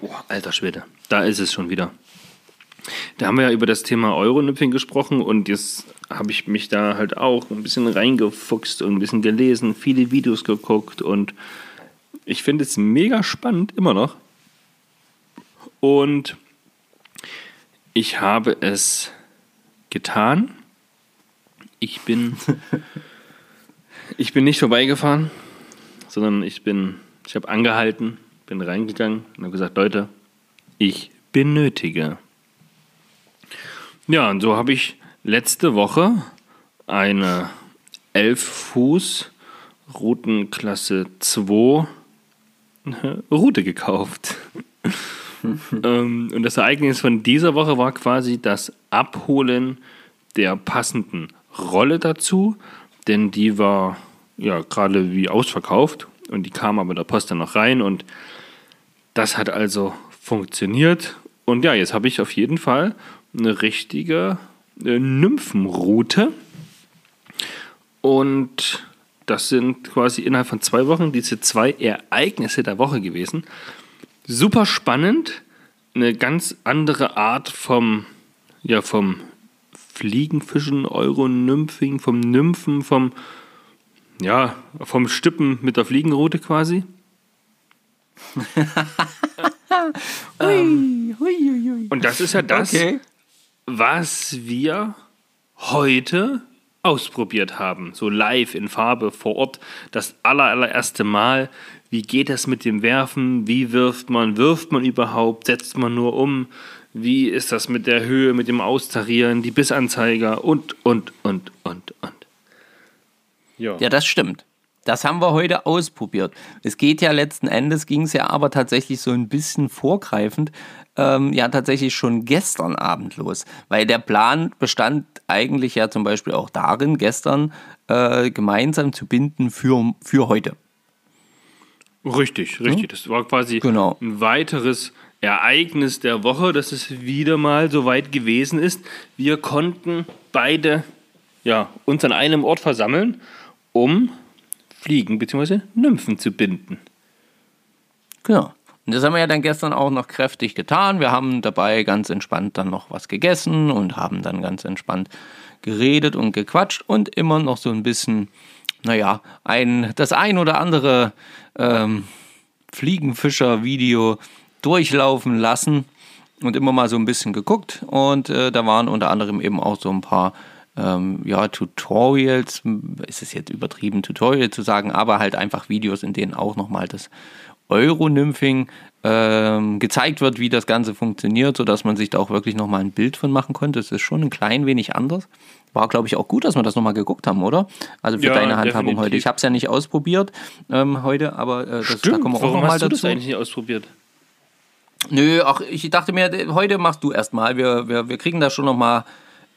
oh, alter Schwede, da ist es schon wieder. Da haben wir ja über das Thema Euronüpping gesprochen und jetzt habe ich mich da halt auch ein bisschen reingefuchst und ein bisschen gelesen, viele Videos geguckt und ich finde es mega spannend, immer noch. Und ich habe es getan. Ich bin, ich bin nicht vorbeigefahren, sondern ich bin, ich habe angehalten, bin reingegangen und habe gesagt, Leute, ich benötige. Ja, und so habe ich letzte Woche eine 11 Fuß Routenklasse 2 Route gekauft. ähm, und das Ereignis von dieser Woche war quasi das Abholen der passenden Rolle dazu, denn die war ja gerade wie ausverkauft und die kam aber der Post dann noch rein und das hat also funktioniert. Und ja, jetzt habe ich auf jeden Fall eine richtige äh, Nymphenroute. Und das sind quasi innerhalb von zwei Wochen diese zwei Ereignisse der Woche gewesen. Super spannend, eine ganz andere Art vom, ja, vom Fliegenfischen, Euronymphing, vom Nymphen, vom, ja, vom Stippen mit der Fliegenroute quasi. ähm, und das ist ja das, Okay. was wir heute ausprobiert haben. So live in Farbe vor Ort. Das aller, allererste Mal. Wie geht das mit dem Werfen? Wie wirft man? Wirft man überhaupt? Setzt man nur um? Wie ist das mit der Höhe, mit dem Austarieren, die Bissanzeiger und, und, und, und, und. Ja. Ja, das stimmt. Das haben wir heute ausprobiert. Es geht ja letzten Endes, ging es ja aber tatsächlich so ein bisschen vorgreifend, ähm, ja tatsächlich schon gestern Abend los. Weil der Plan bestand eigentlich ja zum Beispiel auch darin, gestern äh, gemeinsam zu binden für, für heute. Richtig, richtig. Das war quasi Genau. ein weiteres Ereignis der Woche, dass es wieder mal so weit gewesen ist. Wir konnten beide ja, uns an einem Ort versammeln, um Fliegen bzw. Nymphen zu binden. Genau. Und das haben wir ja dann gestern auch noch kräftig getan. Wir haben dabei ganz entspannt dann noch was gegessen und haben dann ganz entspannt geredet und gequatscht und immer noch so ein bisschen, naja, ein, das ein oder andere ähm, Fliegenfischer-Video durchlaufen lassen und immer mal so ein bisschen geguckt. Und äh, da waren unter anderem eben auch so ein paar ähm, ja, Tutorials, ist es jetzt übertrieben, Tutorial zu sagen, aber halt einfach Videos, in denen auch nochmal das Euronymphing ähm, gezeigt wird, wie das Ganze funktioniert, sodass man sich da auch wirklich nochmal ein Bild von machen konnte. Es ist schon ein klein wenig anders. War, glaube ich, auch gut, dass wir das nochmal geguckt haben, oder? Also für Ja, deine Handhabung definitiv. heute. Ich habe es ja nicht ausprobiert ähm, heute, aber äh, das, da kommen wir auch warum nochmal hast du das dazu. eigentlich nicht ausprobiert? Nö, ach, ich dachte mir, heute machst du erstmal. Wir, wir, wir kriegen das schon nochmal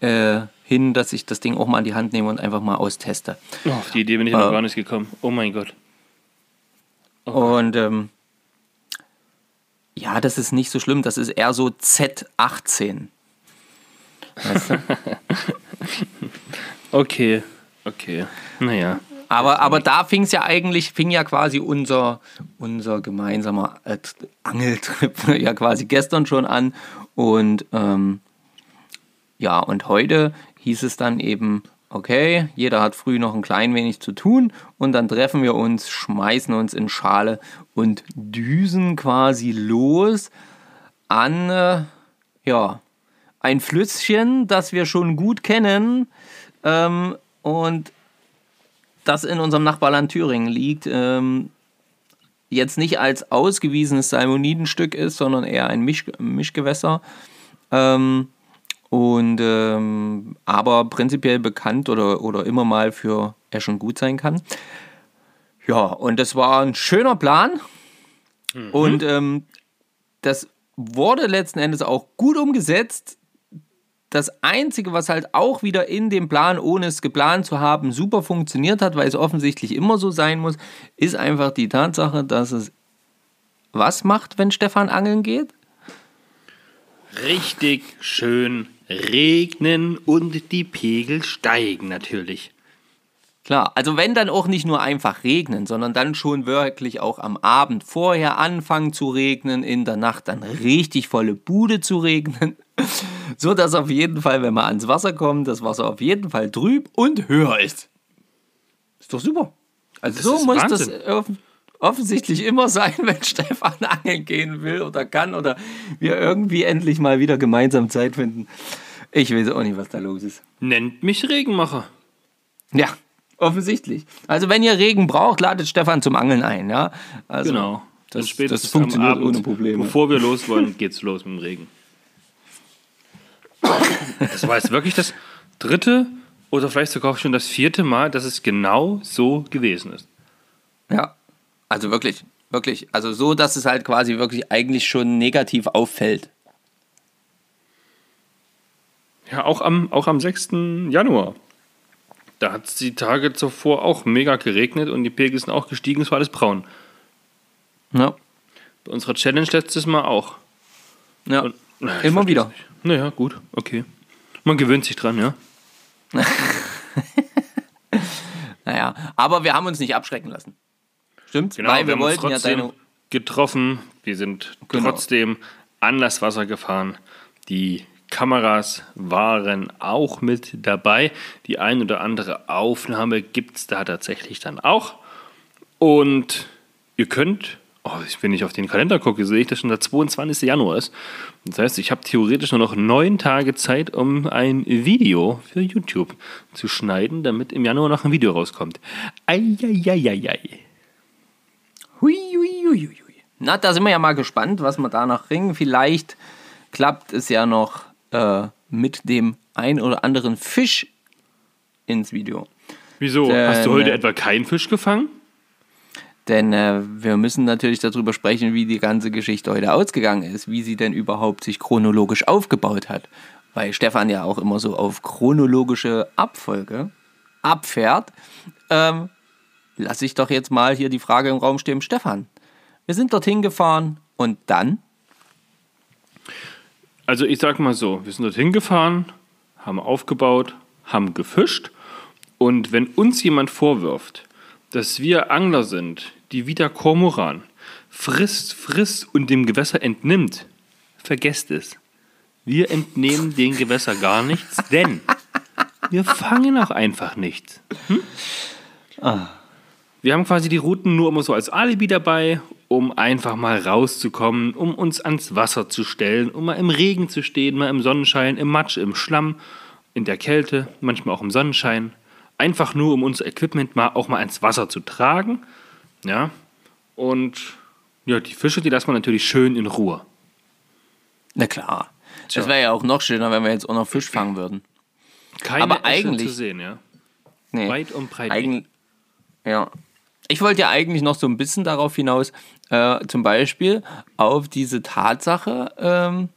äh, hin, dass ich das Ding auch mal in die Hand nehme und einfach mal austeste. Oh, auf die Idee bin ich noch Äh. gar nicht gekommen. Oh mein Gott. Und ähm, ja, das ist nicht so schlimm. Das ist eher so Z18. Weißt du? Okay, okay. Naja. Aber, aber da fing es ja eigentlich, fing ja quasi unser, unser gemeinsamer äh, Angeltrip ja quasi gestern schon an. Und ähm, ja, und heute hieß es dann eben, okay, jeder hat früh noch ein klein wenig zu tun und dann treffen wir uns, schmeißen uns in Schale und düsen quasi los an, äh, ja, ein Flüsschen, das wir schon gut kennen ähm, und das in unserem Nachbarland Thüringen liegt, ähm, jetzt nicht als ausgewiesenes Salmonidenstück ist, sondern eher ein Misch Mischgewässer. Ähm, und ähm, aber prinzipiell bekannt oder, oder immer mal für Eschen gut sein kann. Ja, und das war ein schöner Plan. Und ähm, das wurde letzten Endes auch gut umgesetzt. Das Einzige, was halt auch wieder in dem Plan, ohne es geplant zu haben, super funktioniert hat, weil es offensichtlich immer so sein muss, ist einfach die Tatsache, dass es was macht, wenn Stefan angeln geht? Richtig schön regnen und die Pegel steigen natürlich. Klar, also wenn dann auch nicht nur einfach regnen, sondern dann schon wirklich auch am Abend vorher anfangen zu regnen, in der Nacht dann richtig volle Bude zu regnen, so dass auf jeden Fall, wenn man ans Wasser kommt, das Wasser auf jeden Fall trüb und höher ist. Ist doch super. Also so muss Wahnsinn. das offen- offensichtlich immer sein, wenn Stefan angeln gehen will oder kann oder wir irgendwie endlich mal wieder gemeinsam Zeit finden. Ich weiß auch nicht, was da los ist. Nennt mich Regenmacher. Ja, offensichtlich. Also wenn ihr Regen braucht, ladet Stefan zum Angeln ein, ja. Also, Genau. Das, spätestens das funktioniert Abend, ohne Probleme. Bevor wir los wollen, geht's los mit dem Regen. Das war jetzt wirklich das dritte oder vielleicht sogar auch schon das vierte Mal, dass es genau so gewesen ist. Ja, also wirklich, wirklich. Also so, dass es halt quasi wirklich eigentlich schon negativ auffällt. Ja, auch am, auch am 6. Januar. Da hat es die Tage zuvor auch mega geregnet und die Pegel sind auch gestiegen, es war alles braun. Ja, Bei unserer Challenge letztes Mal auch. ja. Und, na, immer wieder. Naja, gut, okay. Man gewöhnt sich dran, ja. Naja, aber wir haben uns nicht abschrecken lassen. Stimmt? Genau, Weil wir, haben uns wollten ja trotzdem deine. getroffen. Wir sind Genau. trotzdem an das Wasser gefahren. Die Kameras waren auch mit dabei. Die ein oder andere Aufnahme gibt es da tatsächlich dann auch. Und ihr könnt, oh, wenn ich auf den Kalender gucke, sehe ich, dass schon der 22. Januar ist. Das heißt, ich habe theoretisch nur noch neun Tage Zeit, um ein Video für YouTube zu schneiden, damit im Januar noch ein Video rauskommt. Eieieiei. Hui, hui, hui, hui. Na, da sind wir ja mal gespannt, was wir da noch ringen. Vielleicht klappt es ja noch äh, mit dem ein oder anderen Fisch ins Video. Wieso? Denn, Hast du heute äh, etwa keinen Fisch gefangen? Denn äh, wir müssen natürlich darüber sprechen, wie die ganze Geschichte heute ausgegangen ist, wie sie denn überhaupt sich chronologisch aufgebaut hat. Weil Stefan ja auch immer so auf chronologische Abfolge abfährt. Ähm, lass ich doch jetzt mal hier die Frage im Raum stehen, Stefan. Wir sind dorthin gefahren und dann? Also ich sag mal so, wir sind dorthin gefahren, haben aufgebaut, haben gefischt und wenn uns jemand vorwirft, dass wir Angler sind, die wie der Kormoran frisst, frisst und dem Gewässer entnimmt, vergesst es. Wir entnehmen den Gewässer gar nichts, denn wir fangen auch einfach nichts. Hm? Wir haben quasi die Routen nur immer so als Alibi dabei, um einfach mal rauszukommen, um uns ans Wasser zu stellen, um mal im Regen zu stehen, mal im Sonnenschein, im Matsch, im Schlamm, in der Kälte, manchmal auch im Sonnenschein. Einfach nur, um unser Equipment mal auch mal ans Wasser zu tragen. Ja. Und ja, die Fische, die lassen wir natürlich schön in Ruhe. Na klar. Es wäre ja auch noch schöner, wenn wir jetzt auch noch Fisch fangen würden. Keine Aber Esche eigentlich- zu sehen, ja. Nee. Weit und breit. Eigen, ja. Ich wollte ja eigentlich noch so ein bisschen darauf hinaus, äh, zum Beispiel auf diese Tatsache, ähm,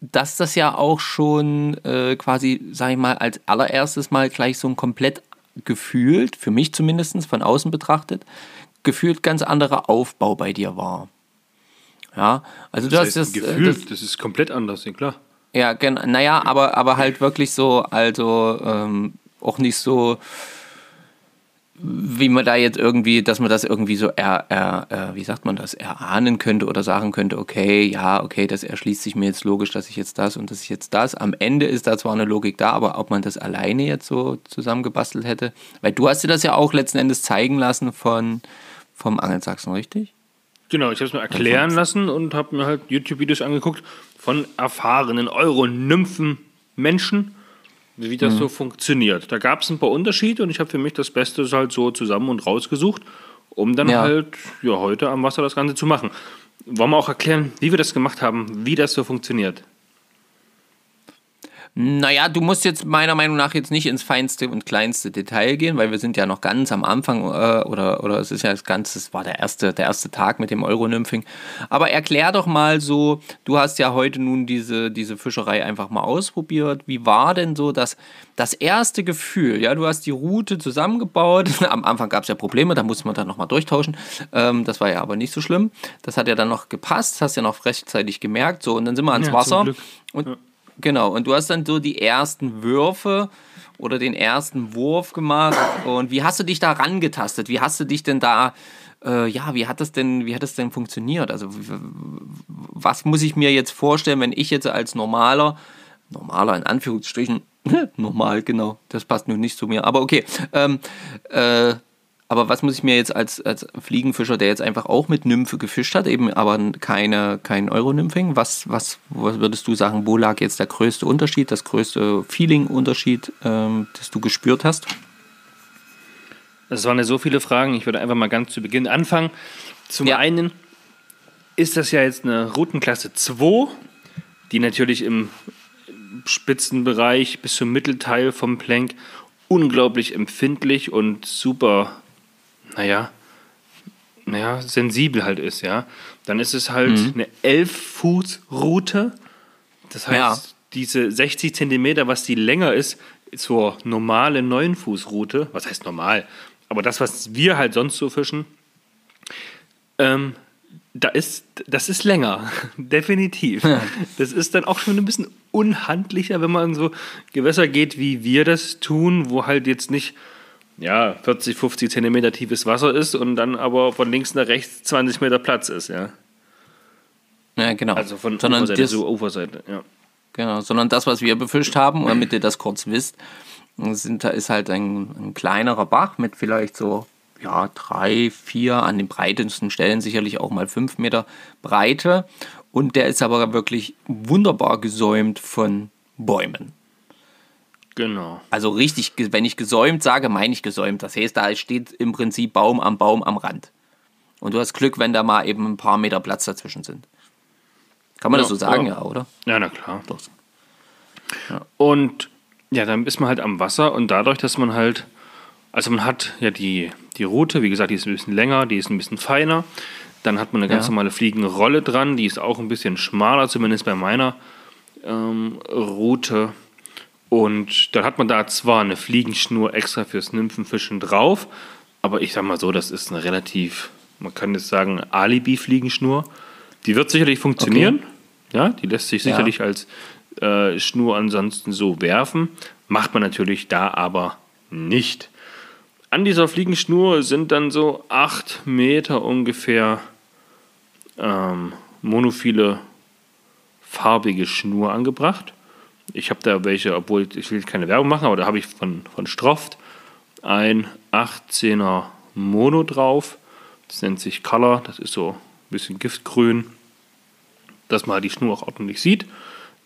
dass das ja auch schon äh, quasi, sag ich mal, als allererstes Mal gleich so ein komplett gefühlt, für mich zumindest von außen betrachtet, gefühlt ganz anderer Aufbau bei dir war. Ja, also du das hast heißt, das, äh, Gefühl, das das, ist komplett anders, ja klar. ja, genau. Naja, aber, aber halt wirklich so, also ähm, auch nicht so, wie man da jetzt irgendwie, dass man das irgendwie so er, er, äh, wie sagt man das, erahnen könnte oder sagen könnte, okay, ja, okay, das erschließt sich mir jetzt logisch, dass ich jetzt das und dass ich jetzt das. Am Ende ist da zwar eine Logik da, aber ob man das alleine jetzt so zusammengebastelt hätte, weil du hast dir das ja auch letzten Endes zeigen lassen von vom Angelsachsen, richtig? Genau, ich habe es mir erklären lassen und habe mir halt YouTube-Videos angeguckt von erfahrenen Euro-Nymphen-Menschen, wie das Mhm. so funktioniert. Da gab es ein paar Unterschiede und ich habe für mich das Beste halt so zusammen und rausgesucht, um dann Ja. halt ja, heute am Wasser das Ganze zu machen. Wollen wir auch erklären, wie wir das gemacht haben, wie das so funktioniert? Naja, du musst jetzt meiner Meinung nach jetzt nicht ins feinste und kleinste Detail gehen, weil wir sind ja noch ganz am Anfang äh, oder, oder es ist ja das Ganze, es war der erste, der erste Tag mit dem Euronymphing. Aber erklär doch mal so, du hast ja heute nun diese, diese Fischerei einfach mal ausprobiert. Wie war denn so das, das erste Gefühl? Ja, du hast die Route zusammengebaut. Am Anfang gab es ja Probleme, da musste man dann nochmal durchtauschen. Ähm, das war ja aber nicht so schlimm. Das hat ja dann noch gepasst, hast ja noch rechtzeitig gemerkt. So, und dann sind wir ans Ja, Wasser. Und Genau, und du hast dann so die ersten Würfe oder den ersten Wurf gemacht. Und wie hast du dich da rangetastet? Wie hast du dich denn da, äh, ja, wie hat das denn, wie hat das denn funktioniert? Also, was muss ich mir jetzt vorstellen, wenn ich jetzt als normaler, normaler in Anführungsstrichen, normal, genau, das passt nun nicht zu mir, aber okay, ähm, äh, aber was muss ich mir jetzt als, als Fliegenfischer, der jetzt einfach auch mit Nymphe gefischt hat, eben aber keine, kein Euronymphing, was, was, was würdest du sagen, wo lag jetzt der größte Unterschied, das größte Feeling-Unterschied, ähm, das du gespürt hast? Das waren ja so viele Fragen. Ich würde einfach mal ganz zu Beginn anfangen. Zum Ja. einen ist das ja jetzt eine Routenklasse 2, die natürlich im Spitzenbereich bis zum Mittelteil vom Plank unglaublich empfindlich und super, naja, naja, sensibel halt ist, ja. Dann ist es halt Mhm. eine 11-Fuß-Route. Das heißt, Ja. diese 60 Zentimeter, was die länger ist, zur normalen 9-Fuß-Route, was heißt normal, aber das, was wir halt sonst so fischen, ähm, da ist, das ist länger, definitiv. Das ist dann auch schon ein bisschen unhandlicher, wenn man in so Gewässer geht, wie wir das tun, wo halt jetzt nicht ja, 40, 50 Zentimeter tiefes Wasser ist und dann aber von links nach rechts 20 Meter Platz ist, ja. Ja, genau. Also von sondern Uferseite das, zu Uferseite, ja. Genau, sondern das, was wir befischt haben, damit ihr das kurz wisst, sind, da ist halt ein, ein kleinerer Bach mit vielleicht so ja, drei, vier, an den breitesten Stellen sicherlich auch mal fünf Meter Breite. Und der ist aber wirklich wunderbar gesäumt von Bäumen. Genau. Also richtig, wenn ich gesäumt sage, meine ich gesäumt. Das heißt, da steht im Prinzip Baum am Baum am Rand. Und du hast Glück, wenn da mal eben ein paar Meter Platz dazwischen sind. Kann man Ja, das so sagen, ja. ja, oder? Ja, na klar. Doch. Und ja, dann ist man halt am Wasser und dadurch, dass man halt, also man hat ja die, die Route, wie gesagt, die ist ein bisschen länger, die ist ein bisschen feiner. Dann hat man eine ganz Ja. normale fliegende Rolle dran, die ist auch ein bisschen schmaler, zumindest bei meiner ähm, Route. Und dann hat man da zwar eine Fliegenschnur extra fürs Nymphenfischen drauf, aber ich sag mal so, das ist eine relativ, man kann jetzt sagen, Alibi-Fliegenschnur. Die wird sicherlich funktionieren. Ja, die lässt sich Ja. sicherlich als äh, Schnur ansonsten so werfen. Macht man natürlich da aber nicht. An dieser Fliegenschnur sind dann so 8 Meter ungefähr ähm, monophile farbige Schnur angebracht. Ich habe da welche, obwohl ich will keine Werbung machen, aber da habe ich von, von Stroft ein 18er Mono drauf. Das nennt sich Color, das ist so ein bisschen giftgrün, dass man halt die Schnur auch ordentlich sieht.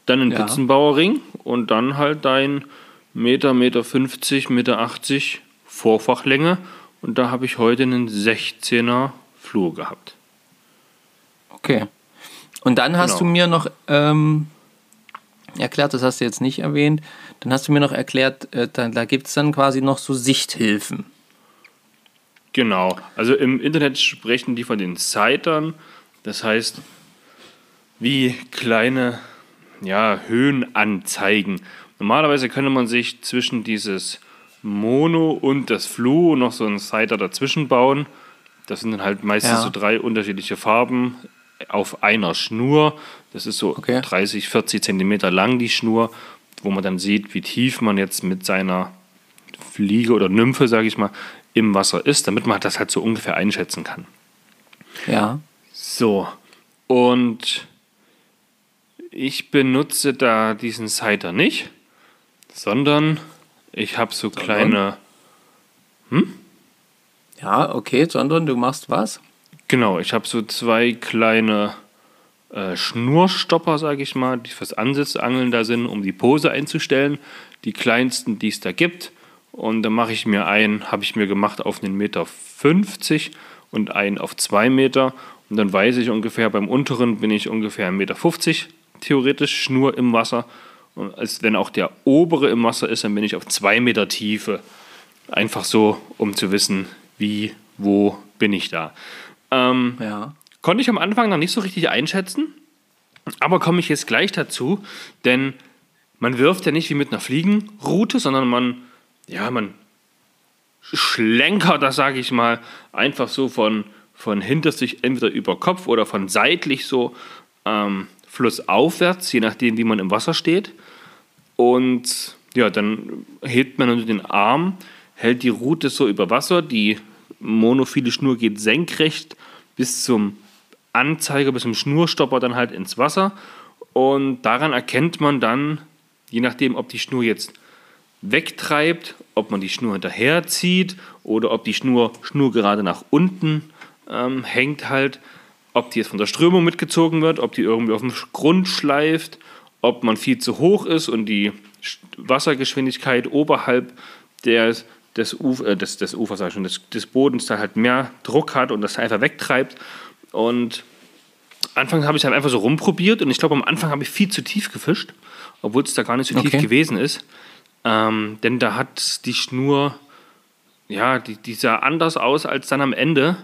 Dann ein Ja. Pützenbauerring und dann halt dein Meter, Meter 50, Meter 80 Vorfachlänge. Und da habe ich heute einen 16er Flur gehabt. Okay. Und dann hast Genau. du mir noch ähm, erklärt, das hast du jetzt nicht erwähnt, dann hast du mir noch erklärt, äh, da, da gibt es dann quasi noch so Sichthilfen. Genau. Also im Internet sprechen die von den Sightern. Das heißt, wie kleine ja, Höhenanzeigen. Normalerweise könnte man sich zwischen dieses Mono und das Flu noch so einen Sighter dazwischen bauen. Das sind dann halt meistens Ja. so drei unterschiedliche Farben auf einer Schnur. Das ist so Okay. 30, 40 Zentimeter lang, die Schnur, wo man dann sieht, wie tief man jetzt mit seiner Fliege oder Nymphe, sage ich mal, im Wasser ist, damit man das halt so ungefähr einschätzen kann. Ja. So, und ich benutze da diesen Cider nicht, sondern ich habe so kleine, Ja, okay, sondern du machst was? genau, ich habe so zwei kleine äh, Schnurstopper, sage ich mal, die fürs Ansitzangeln da sind, um die Pose einzustellen. Die kleinsten, die es da gibt. Und dann mache ich mir einen, habe ich mir gemacht auf einen Meter 50 und einen auf zwei Meter. Und dann weiß ich ungefähr, beim unteren bin ich ungefähr 1,50 Meter 50, theoretisch Schnur im Wasser. Und als wenn auch der obere im Wasser ist, dann bin ich auf zwei Meter Tiefe. Einfach so, um zu wissen, wie, wo bin ich da. Ähm, Ja. Konnte ich am Anfang noch nicht so richtig einschätzen, aber komme ich jetzt gleich dazu, denn man wirft ja nicht wie mit einer Fliegenroute, sondern man, ja, man schlenkert das, sage ich mal, einfach so von, von sich entweder über Kopf oder von seitlich so ähm, flussaufwärts, je nachdem, wie man im Wasser steht. Und ja, dann hebt man unter den Arm, hält die Rute so über Wasser, die monophile Schnur geht senkrecht bis zum Anzeiger, bis zum Schnurstopper dann halt ins Wasser. Und daran erkennt man dann, je nachdem, ob die Schnur jetzt wegtreibt, ob man die Schnur hinterherzieht oder ob die Schnur, Schnur gerade nach unten ähm, hängt halt, ob die jetzt von der Strömung mitgezogen wird, ob die irgendwie auf dem Grund schleift, ob man viel zu hoch ist und die Sch- Wassergeschwindigkeit oberhalb des des, Uf äh, des, des Ufers, schon, des, des Bodens da halt mehr Druck hat und das einfach wegtreibt. Und Anfang habe ich halt einfach so rumprobiert und ich glaube, am Anfang habe ich viel zu tief gefischt, obwohl es da gar nicht so tief Okay. gewesen ist. Ähm, denn da hat die Schnur, ja, die, die sah anders aus als dann am Ende,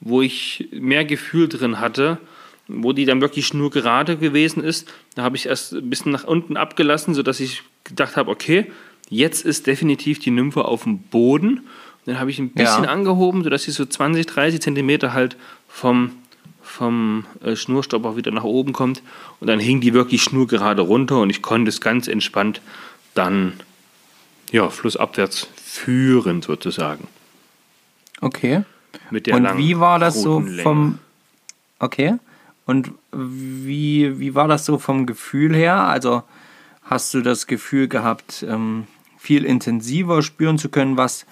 wo ich mehr Gefühl drin hatte, wo die dann wirklich nur gerade gewesen ist. Da habe ich erst ein bisschen nach unten abgelassen, sodass ich gedacht habe, okay, jetzt ist definitiv die Nymphe auf dem Boden. Dann habe ich ein bisschen Ja. angehoben, sodass sie so 20, 30 Zentimeter halt vom, vom äh, Schnurstopper wieder nach oben kommt. Und dann hing die wirklich schnurgerade runter und ich konnte es ganz entspannt dann ja, flussabwärts führen sozusagen. Okay. Mit der Und wie war das so vom. Okay. Und wie, wie war das so vom Gefühl her? Also hast du das Gefühl gehabt, ähm, viel intensiver spüren zu können, was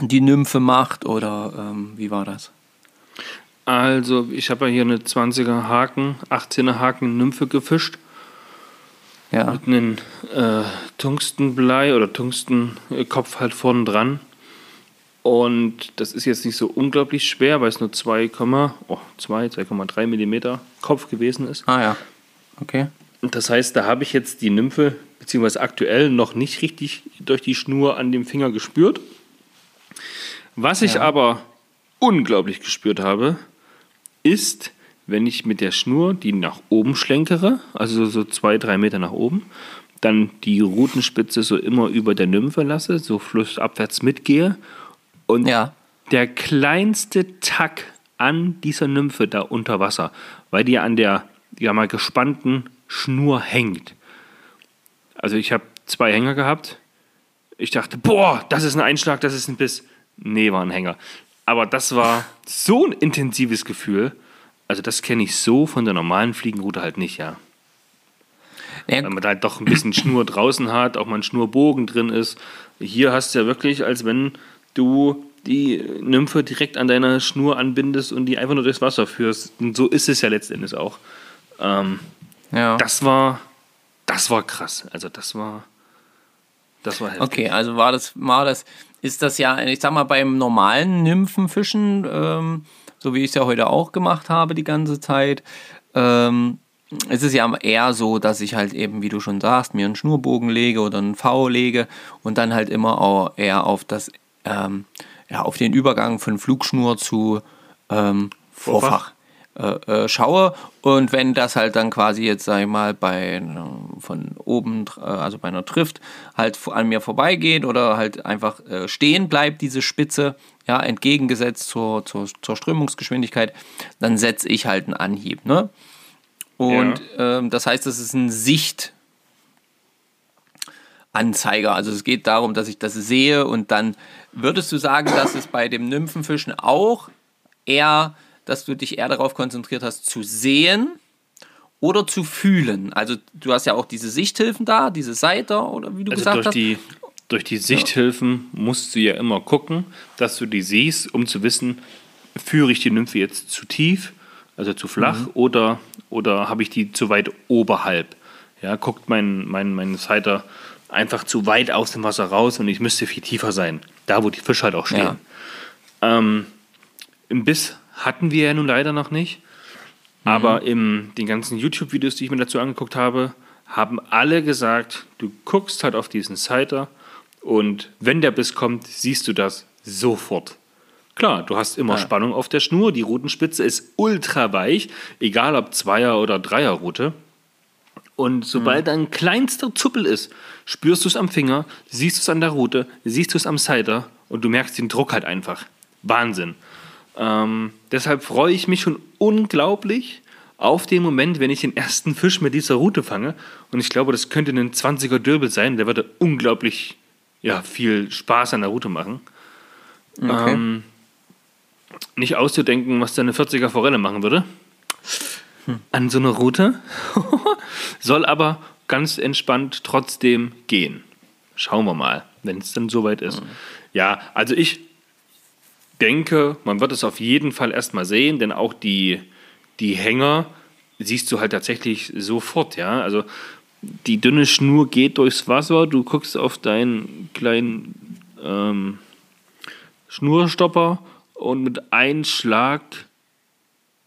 die Nymphe macht? Oder ähm, wie war das? Also, ich habe ja hier eine 20er Haken, 18er Haken Nymphe gefischt. Ja. Mit einem äh, Tungstenblei oder Tungstenkopf halt vorn dran. Und das ist jetzt nicht so unglaublich schwer, weil es nur 2, oh, 2, 2,3 Millimeter Kopf gewesen ist. Ah ja. Okay. Das heißt, da habe ich jetzt die Nymphe, beziehungsweise aktuell noch nicht richtig durch die Schnur an dem Finger gespürt. Was ich aber unglaublich gespürt habe, ist, wenn ich mit der Schnur die nach oben schlenkere, also so zwei, drei Meter nach oben, dann die Rutenspitze so immer über der Nymphe lasse, so flussabwärts mitgehe und Ja. der kleinste Tack an dieser Nymphe da unter Wasser, weil die an der ja mal gespannten Schnur hängt. Also ich habe zwei Hänger gehabt. Ich dachte, boah, das ist ein Einschlag, das ist ein Biss. Nee, war ein Hänger. Aber das war so ein intensives Gefühl. Also das kenne ich so von der normalen Fliegenroute halt nicht, ja. Ja, Weil man da halt doch ein bisschen Schnur draußen hat, auch mal ein Schnurbogen drin ist. Hier hast du ja wirklich, als wenn du die Nymphe direkt an deiner Schnur anbindest und die einfach nur durchs Wasser führst. Und so ist es ja letztendlich auch. Ähm, ja. das war, das war krass. Also das war, das war heftig. Okay, also war das, war das, ist das ja, ich sag mal, beim normalen Nymphenfischen, ähm, so wie ich es ja heute auch gemacht habe die ganze Zeit, ähm, es ist ja eher so, dass ich halt eben, wie du schon sagst, mir einen Schnurbogen lege oder einen V lege und dann halt immer auch eher auf das, ähm, ja, auf den Übergang von Flugschnur zu ähm, Vorfach äh, äh, schaue und wenn das halt dann quasi jetzt, sag ich mal, bei einer- von oben, äh, also bei einer Trift, halt an mir vorbeigeht oder halt einfach äh, stehen bleibt, diese Spitze, ja, entgegengesetzt zur, zur, zur Strömungsgeschwindigkeit, dann setze ich halt einen Anhieb, ne? Und ähm, das heißt, das ist ein Sicht, Anzeiger. Also es geht darum, dass ich das sehe und dann würdest du sagen, dass es bei dem Nymphenfischen auch eher, dass du dich eher darauf konzentriert hast, zu sehen oder zu fühlen. Also du hast ja auch diese Sichthilfen da, diese Seiter oder wie du Also gesagt durch hast. die, durch die Sichthilfen musst du ja immer gucken, dass du die siehst, um zu wissen, führe ich die Nymphe jetzt zu tief, also zu flach, Mhm. oder, oder habe ich die zu weit oberhalb. Ja, guckt mein, mein, mein Seiter einfach zu weit aus dem Wasser raus und ich müsste viel tiefer sein, da wo die Fische halt auch stehen. Ähm, Im Biss hatten wir ja nun leider noch nicht. Aber in den ganzen YouTube-Videos, die ich mir dazu angeguckt habe, haben alle gesagt, du guckst halt auf diesen Sider und wenn der Biss kommt, siehst du das sofort. Klar, du hast immer Spannung auf der Schnur, die Rutenspitze ist ultra weich, egal ob Zweier- oder Dreierroute. Und sobald da ein kleinster Zuppel ist, spürst du es am Finger, siehst du es an der Route, siehst du es am Sider und du merkst den Druck halt einfach. Wahnsinn. Ähm, deshalb freue ich mich schon unglaublich auf den Moment, wenn ich den ersten Fisch mit dieser Route fange. Und ich glaube, das könnte ein 20er Dürbel sein. Der würde unglaublich ja, viel Spaß an der Route machen. Okay. Ähm, nicht auszudenken, was da eine 40er Forelle machen würde. An so einer Route. Soll aber ganz entspannt trotzdem gehen. Schauen wir mal, wenn es dann soweit ist. Ja, also ich denke, man wird es auf jeden Fall erstmal sehen, denn auch die, die Hänger siehst du halt tatsächlich sofort, ja. Also die dünne Schnur geht durchs Wasser, du guckst auf deinen kleinen ähm, Schnurstopper und mit einem Schlag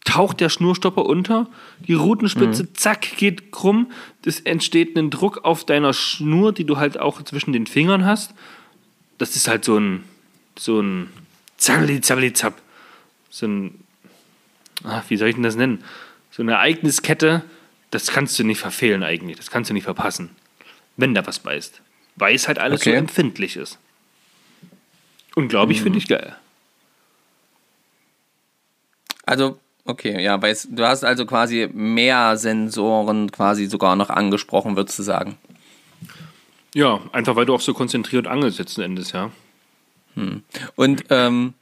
taucht der Schnurstopper unter, die Rutenspitze, zack, geht krumm, es entsteht ein Druck auf deiner Schnur, die du halt auch zwischen den Fingern hast. Das ist halt so ein, so ein zappeli, zappeli, zapp. So ein, ah, wie soll ich denn das nennen? So eine Ereigniskette, das kannst du nicht verfehlen eigentlich, das kannst du nicht verpassen, wenn da was beißt. Weil es halt alles Okay. so empfindlich ist. Und glaube ich, finde ich geil. Also, okay, ja, weil du hast also quasi mehr Sensoren quasi sogar noch angesprochen, würdest du sagen. Ja, einfach weil du auch so konzentriert angelst letzten Endes, ja. Und, ähm,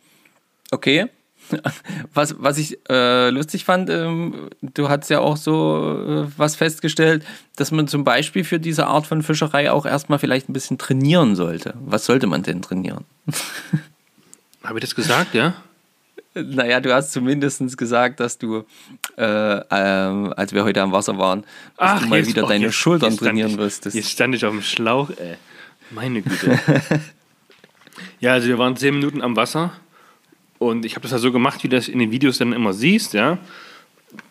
okay. Was, was ich äh, lustig fand, ähm, du hast ja auch so äh, was festgestellt, dass man zum Beispiel für diese Art von Fischerei auch erstmal vielleicht ein bisschen trainieren sollte. Was sollte man denn trainieren? Habe ich das gesagt, ja? Naja, du hast zumindest gesagt, dass du, äh, ähm, als wir heute am Wasser waren, dass du mal jetzt- wieder oh, deine jetzt- Schultern jetzt trainieren ich, wirst. Jetzt stand ich auf dem Schlauch, ey. Meine Güte. ja, also wir waren zehn Minuten am Wasser und ich habe das ja so gemacht, wie du das in den Videos dann immer siehst, ja.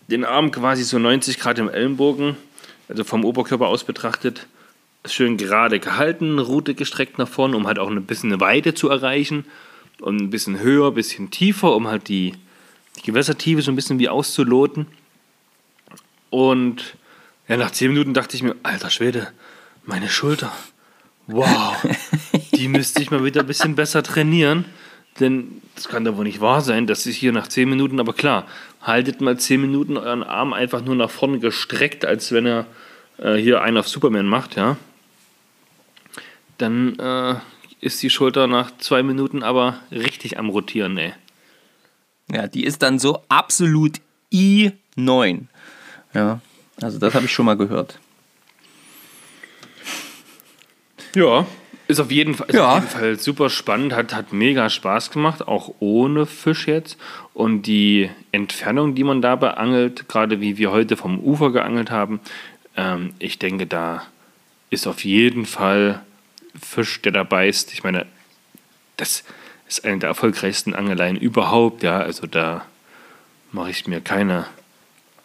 Den Arm quasi so 90 Grad im Ellenbogen, also vom Oberkörper aus betrachtet, schön gerade gehalten, Rute gestreckt nach vorne, um halt auch ein bisschen eine Weite zu erreichen und ein bisschen höher, ein bisschen tiefer, um halt die, die Gewässertiefe so ein bisschen wie auszuloten. Und ja, nach zehn Minuten dachte ich mir, alter Schwede, meine Schulter. Wow, die müsste ich mal wieder ein bisschen besser trainieren. Denn das kann doch wohl nicht wahr sein, dass ich hier nach zehn Minuten, aber klar, haltet mal zehn Minuten euren Arm einfach nur nach vorne gestreckt, als wenn er äh, hier einen auf Superman macht, ja. Dann äh, ist die Schulter nach zwei Minuten aber richtig am Rotieren, ey. Ja, die ist dann so absolut i9. Ja, also das habe ich schon mal gehört. Ja, ist auf jeden Fall, Ja. auf jeden Fall super spannend, hat, hat mega Spaß gemacht, auch ohne Fisch jetzt. Und die Entfernung, die man dabei angelt, gerade wie wir heute vom Ufer geangelt haben, ähm, ich denke, da ist auf jeden Fall Fisch, der da beißt. Ich meine, das ist eine der erfolgreichsten Angeleien überhaupt, ja. Also da mache ich mir keine,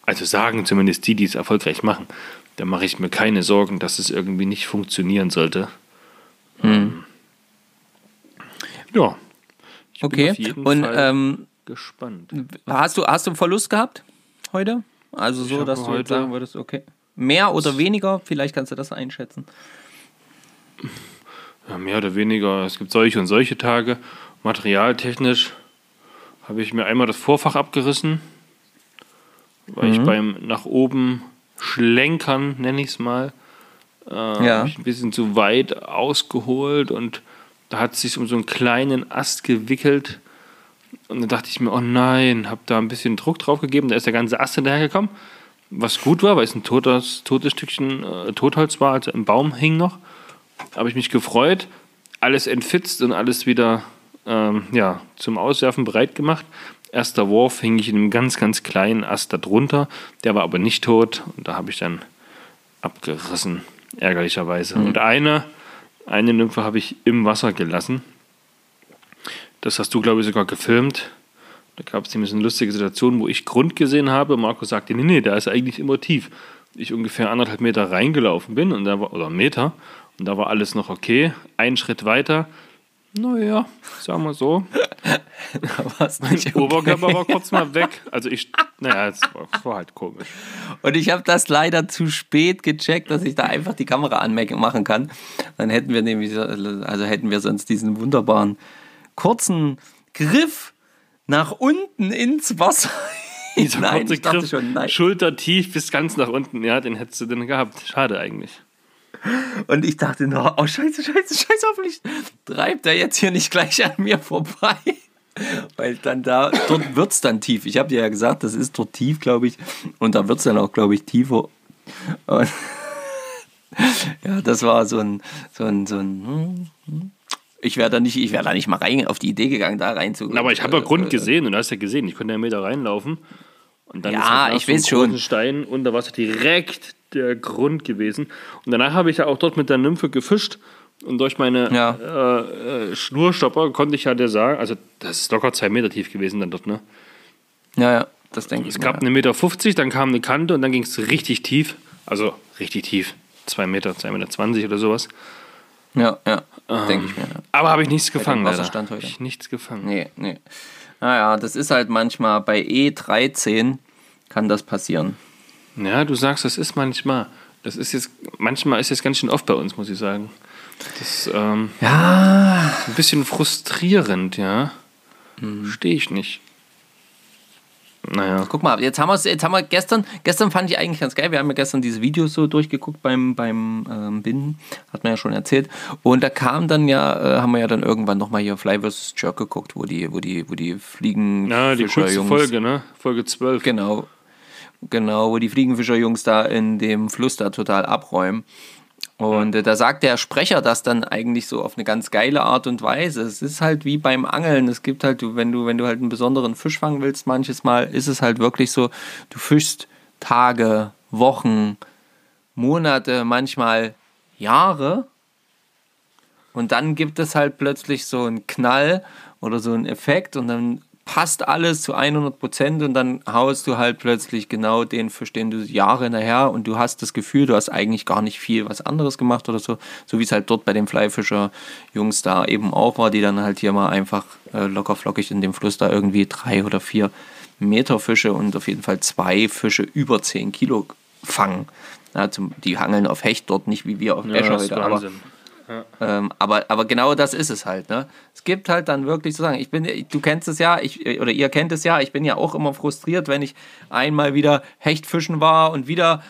also sagen zumindest die, die es erfolgreich machen, da mache ich mir keine Sorgen, dass es irgendwie nicht funktionieren sollte. Ähm, ja. Ich bin Okay. Und Fall ähm, gespannt. hast, du, hast du einen Verlust gehabt heute? Also so, dass du heute- sagen würdest, okay. Mehr oder weniger? Vielleicht kannst du das einschätzen. Ja, mehr oder weniger. Es gibt solche und solche Tage. Materialtechnisch habe ich mir einmal das Vorfach abgerissen, weil ich beim nach oben schlenkern, nenne ich es mal, äh, Ja. ein bisschen zu weit ausgeholt und da hat es sich um so einen kleinen Ast gewickelt. Und dann dachte ich mir, oh nein, habe da ein bisschen Druck drauf gegeben. Da ist der ganze Ast hinterhergekommen. Was gut war, weil es ein totes, totes Stückchen äh, Totholz war, also im Baum hing noch habe ich mich gefreut, alles entfitzt und alles wieder ähm, ja, zum Auswerfen bereit gemacht. Erster Wurf hing ich in einem ganz, ganz kleinen Ast darunter, der war aber nicht tot und da habe ich dann abgerissen, ärgerlicherweise. Und eine, eine Nymphe habe ich im Wasser gelassen. Das hast du, glaube ich, sogar gefilmt. Da gab es nämlich eine lustige Situation, wo ich Grund gesehen habe. Marco sagte, nee, nee, der ist eigentlich immer tief. Ich ungefähr anderthalb Meter reingelaufen bin, und da war, oder Meter, und da war alles noch okay. Einen Schritt weiter, naja, sagen wir so, mein Oberkörper war kurz mal weg. Also ich, naja, es war, war halt komisch. Und ich habe das leider zu spät gecheckt, dass ich da einfach die Kamera anmachen kann. Dann hätten wir nämlich, so- also hätten wir sonst diesen wunderbaren kurzen Griff nach unten ins Wasser. Dieser Nein, kurze Griff, schon, nein. schultertief bis ganz nach unten, ja, den hättest du dann gehabt. Schade eigentlich. Und ich dachte nur, oh scheiße, scheiße, scheiße, hoffentlich treibt er jetzt hier nicht gleich an mir vorbei. Weil dann da, dort wird es dann tief. Ich habe dir ja gesagt, das ist dort tief, glaube ich. Und da wird es dann auch, glaube ich, tiefer. Und ja, das war so ein, so ein, so ein. hm, hm. Ich wäre da nicht, ich wäre da nicht mal rein auf die Idee gegangen, da rein zu. Aber ich habe ja äh, Grund äh, gesehen und du hast ja gesehen, ich konnte einen Meter reinlaufen. Und dann Ja, ist halt ich so weiß schon. großen Stein unter Wasser direkt der Grund gewesen. Und danach habe ich ja auch dort mit der Nymphe gefischt Und durch meine Ja. äh, äh, Schnurstopper konnte ich ja dir sagen, also das ist locker zwei Meter tief gewesen dann dort, ne? Ja, ja, das denke ich. Es gab mir, eine Meter 50, dann kam eine Kante und dann ging es richtig tief. Also richtig tief. Zwei Meter, zwei Meter 20 oder sowas. ja, ja, ja denke ich mir. Ja. Aber habe ich nichts gefangen, leider. Wasserstand heute. Ich nichts gefangen. Nee, nee. Naja, das ist halt manchmal bei E13 kann das passieren. Ja, du sagst, das ist manchmal. Das ist jetzt, manchmal ist es ganz schön oft bei uns, muss ich sagen. Das ist ähm, Ja, ein bisschen frustrierend, ja. Mhm. Stehe ich nicht. Naja. guck mal, jetzt haben, wir's, jetzt haben wir gestern, gestern fand ich eigentlich ganz geil, wir haben ja gestern diese Videos so durchgeguckt beim, beim ähm, Binden, hat man ja schon erzählt. Und da kam dann ja, äh, haben wir ja dann irgendwann nochmal hier Fly vs. Jerk geguckt, wo die, wo die, wo die Fliegen Ja, die coolste Folge, ne? Folge 12. Genau. Genau, wo die Fliegenfischerjungs da in dem Fluss da total abräumen. Und äh, da sagt der Sprecher das dann eigentlich so auf eine ganz geile Art und Weise. Es ist halt wie beim Angeln. Es gibt halt, wenn du, wenn du halt einen besonderen Fisch fangen willst, manches Mal ist es halt wirklich so, du fischst Tage, Wochen, Monate, manchmal Jahre. Und dann gibt es halt plötzlich so einen Knall oder so einen Effekt und dann passt alles zu 100 Prozent und dann haust du halt plötzlich genau den Fisch, den du Jahre nachher und du hast das Gefühl, du hast eigentlich gar nicht viel was anderes gemacht oder so, so wie es halt dort bei den Fleifischer-Jungs da eben auch war, die dann halt hier mal einfach äh, locker flockig in dem Fluss da irgendwie drei oder vier Meter Fische und auf jeden Fall zwei Fische über 10 Kilo fangen. Ja, zum, die hangeln auf Hecht dort nicht wie wir auf Ja, Escher aber Ähm, aber, aber genau das ist es halt. Ne? Es gibt halt dann wirklich zu sagen, ich bin, du kennst es ja, ich, oder ihr kennt es ja, ich bin ja auch immer frustriert, wenn ich einmal wieder Hechtfischen war und wieder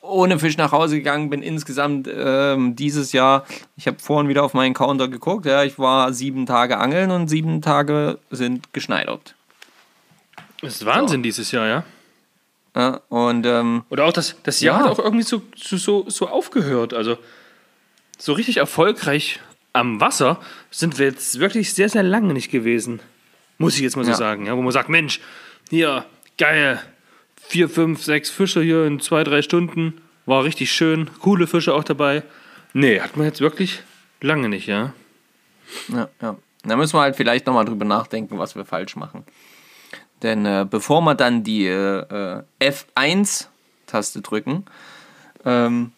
ohne Fisch nach Hause gegangen bin. Insgesamt ähm, dieses Jahr, ich habe vorhin wieder auf meinen Counter geguckt, ja, ich war sieben Tage angeln und sieben Tage sind geschneidert. Das ist Wahnsinn dieses Jahr, ja. Ja, und ähm, Oder auch das, das Jahr Ja. hat auch irgendwie so, so, so, so aufgehört. Also so richtig erfolgreich am Wasser sind wir jetzt wirklich sehr, sehr lange nicht gewesen. Muss ich jetzt mal so Ja. sagen. Ja, wo man sagt, Mensch, hier, geil, vier, fünf, sechs Fische hier in zwei, drei Stunden. War richtig schön. Coole Fische auch dabei. Nee, hat man jetzt wirklich lange nicht, ja. Ja, ja. Da müssen wir halt vielleicht nochmal drüber nachdenken, was wir falsch machen. Denn äh, bevor wir dann die äh, äh, F1-Taste drücken, ähm,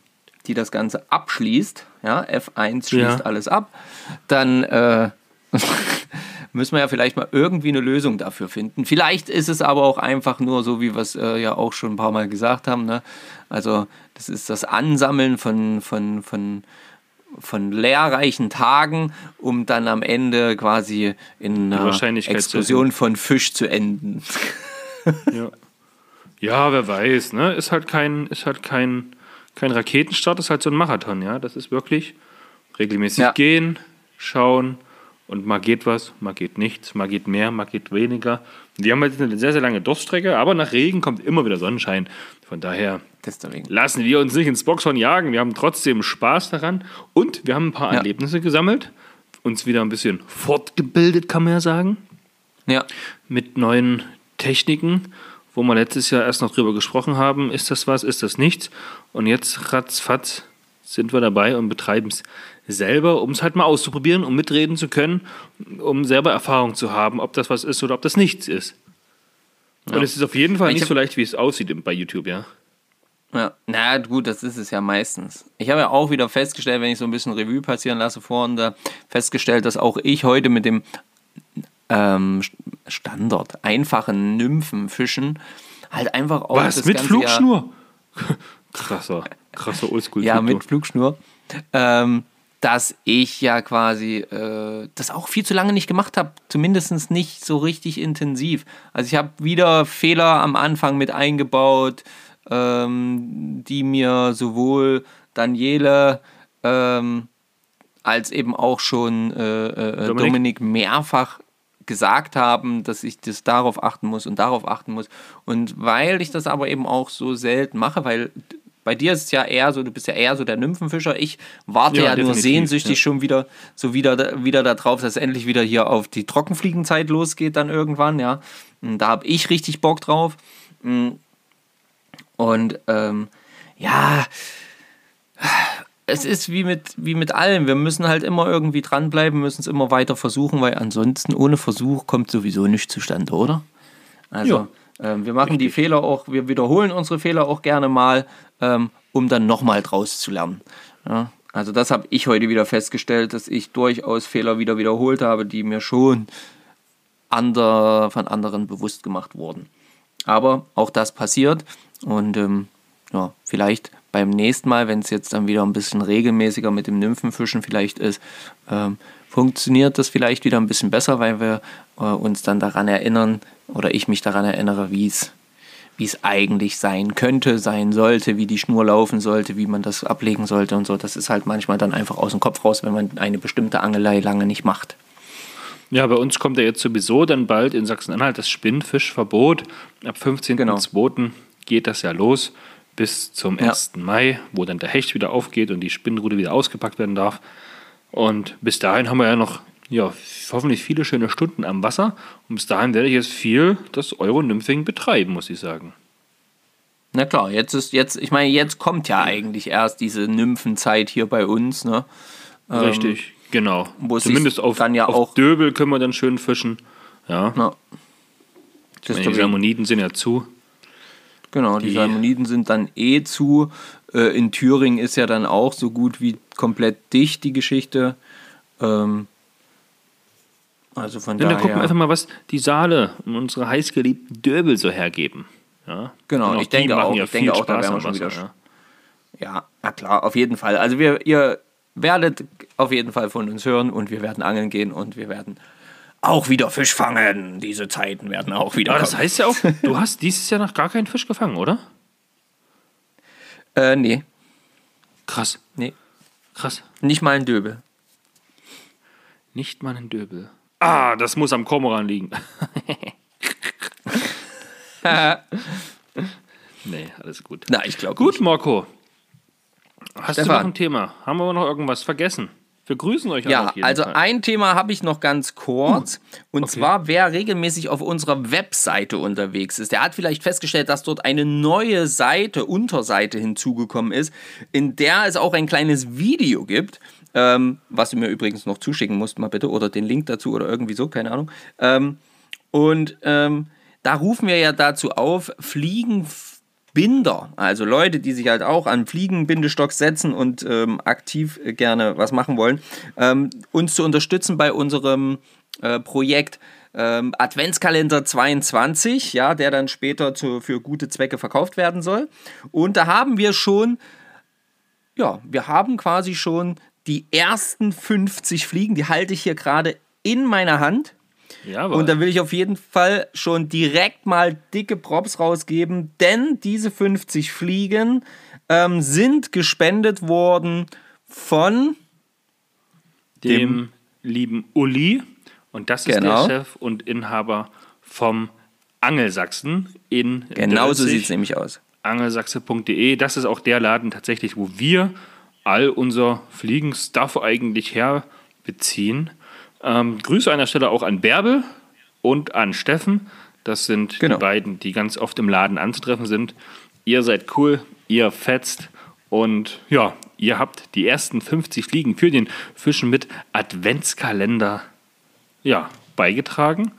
die das Ganze abschließt, ja, F1 schließt Ja. alles ab, dann äh, müssen wir ja vielleicht mal irgendwie eine Lösung dafür finden. Vielleicht ist es aber auch einfach nur so, wie wir es äh, ja auch schon ein paar Mal gesagt haben. Ne? Also das ist das Ansammeln von, von, von, von lehrreichen Tagen, um dann am Ende quasi in einer Explosion von Fisch zu enden. Ja. Ja, wer weiß, ne? Ist halt kein, ist halt kein, kein Raketenstart, ist halt so ein Marathon, ja. Das ist wirklich regelmäßig Ja. gehen, schauen und mal geht was, mal geht nichts, mal geht mehr, mal geht weniger. Wir haben jetzt eine sehr, sehr lange Durststrecke, aber nach Regen kommt immer wieder Sonnenschein. Von daher lassen wir uns nicht ins Boxhorn jagen. Wir haben trotzdem Spaß daran und wir haben ein paar Ja. Erlebnisse gesammelt, uns wieder ein bisschen fortgebildet, kann man ja sagen Ja, mit neuen Techniken, wo wir letztes Jahr erst noch drüber gesprochen haben, ist das was, ist das nichts. Und jetzt ratzfatz sind wir dabei und betreiben es selber, um es halt mal auszuprobieren, um mitreden zu können, um selber Erfahrung zu haben, ob das was ist oder ob das nichts ist. Und es ist auf jeden Fall Ich nicht so leicht, wie es aussieht bei YouTube, ja. Ja, na gut, das ist es ja meistens. Ich habe ja auch wieder festgestellt, wenn ich so ein bisschen Revue passieren lasse vorhin, da festgestellt, dass auch ich heute mit dem ähm, Standard, einfachen Nymphenfischen halt einfach auch Was? das Mit ganze Flugschnur? krasser, krasser Oldschool. ja, mit Flugschnur. Ähm, dass ich ja quasi äh, das auch viel zu lange nicht gemacht habe, zumindest nicht so richtig intensiv. Also ich habe wieder Fehler am Anfang mit eingebaut, ähm, die mir sowohl Daniele ähm, als eben auch schon äh, äh, Dominik? Dominik. mehrfach gesagt haben, dass ich das darauf achten muss und darauf achten muss. Und weil ich das aber eben auch so selten mache, weil bei dir ist es ja eher so, du bist ja eher so der Nymphenfischer. Ich warte Ja, ja, nur sehnsüchtig ja. schon wieder so wieder, wieder darauf, dass endlich wieder hier auf die Trockenfliegenzeit losgeht dann irgendwann, ja. Und da habe ich richtig Bock drauf. Und ähm, ja, es ist wie mit, wie mit allem. Wir müssen halt immer irgendwie dranbleiben, müssen es immer weiter versuchen, weil ansonsten ohne Versuch kommt sowieso nichts zustande, oder? Also, ähm, wir machen die Fehler auch, wir wiederholen unsere Fehler auch gerne mal, ähm, um dann nochmal draus zu lernen. Ja? Also, das habe ich heute wieder festgestellt, dass ich durchaus Fehler wieder wiederholt habe, die mir schon ander, von anderen bewusst gemacht wurden. Aber auch das passiert und ähm, ja, vielleicht beim nächsten Mal, wenn es jetzt dann wieder ein bisschen regelmäßiger mit dem Nymphenfischen vielleicht ist, ähm, funktioniert das vielleicht wieder ein bisschen besser, weil wir äh, uns dann daran erinnern oder ich mich daran erinnere, wie es wie es eigentlich sein könnte, sein sollte, wie die Schnur laufen sollte, wie man das ablegen sollte und so. Das ist halt manchmal dann einfach aus dem Kopf raus, wenn man eine bestimmte Angelei lange nicht macht. Ja, bei uns kommt ja jetzt sowieso dann bald in Sachsen-Anhalt das Spinnfischverbot. Ab 15.02. Genau. geht das ja los bis zum Ja. 1. Mai, wo dann der Hecht wieder aufgeht und die Spinnrute wieder ausgepackt werden darf. Und bis dahin haben wir ja noch ja, hoffentlich viele schöne Stunden am Wasser. Und bis dahin werde ich jetzt viel das Euro-Nymphing betreiben, muss ich sagen. Na klar, jetzt ist jetzt, ich meine, jetzt kommt ja eigentlich erst diese Nymphenzeit hier bei uns, ne? Ähm, Richtig, genau. wo es Zumindest auf, dann ja auf auch- Döbel können wir dann schön fischen. Ja. Das die Salmoniden sind ja zu. Genau, die, Die- Salmoniden sind dann eh zu. Äh, in Thüringen ist ja dann auch so gut wie komplett dicht die Geschichte. Ähm, also von Ja, dann daher. gucken wir einfach mal, was die Saale und unsere heißgeliebten Döbel so hergeben. Ja? Genau, ich denke auch. Ja Ich denke auch, da werden wir schon wieder ja. Ja, na klar, auf jeden Fall. Also wir, ihr werdet auf jeden Fall von uns hören und wir werden angeln gehen und wir werden auch wieder Fisch fangen. Diese Zeiten werden auch wieder Aber das kommen. heißt ja auch, du hast dieses Jahr noch gar keinen Fisch gefangen, oder? Äh, nee, Krass, nee, krass. nicht mal ein Döbel. Nicht mal ein Döbel. Ah, das muss am Kormoran liegen. nee, alles gut. Na, ich glaube Gut, Marco. Hast du Stefan. noch ein Thema? Haben wir noch irgendwas vergessen? Wir grüßen euch alle Ja, auf jeden also Fall. ein Thema habe ich noch ganz kurz. Und zwar, wer regelmäßig auf unserer Webseite unterwegs ist, der hat vielleicht festgestellt, dass dort eine neue Seite, Unterseite hinzugekommen ist, in der es auch ein kleines Video gibt. Ähm, was du mir übrigens noch zuschicken musst, mal bitte, oder den Link dazu oder irgendwie so, keine Ahnung. Ähm, und ähm, da rufen wir ja dazu auf, Fliegenbinder, also Leute, die sich halt auch an Fliegenbindestock setzen und ähm, aktiv gerne was machen wollen, ähm, uns zu unterstützen bei unserem äh, Projekt ähm, Adventskalender 22, ja, der dann später zu, für gute Zwecke verkauft werden soll. Und da haben wir schon ja, wir haben quasi schon die ersten 50 Fliegen, die halte ich hier gerade in meiner Hand. Jawohl. Und da will ich auf jeden Fall schon direkt mal dicke Props rausgeben, denn diese 50 Fliegen ähm, sind gespendet worden von dem, lieben Uli. Und das ist Genau. der Chef und Inhaber vom Angelsachsen in Genau so sieht es nämlich aus. angelsachse.de. Das ist auch der Laden tatsächlich, wo wir all unser Fliegenstuff eigentlich herbeziehen. Ähm, Grüße an der Stelle auch an Bärbel und an Steffen. Das sind Genau. die beiden, die ganz oft im Laden anzutreffen sind. Ihr seid cool, ihr fetzt und ja, ihr habt die ersten 50 Fliegen für den Fischen mit Adventskalender ja, beigetragen.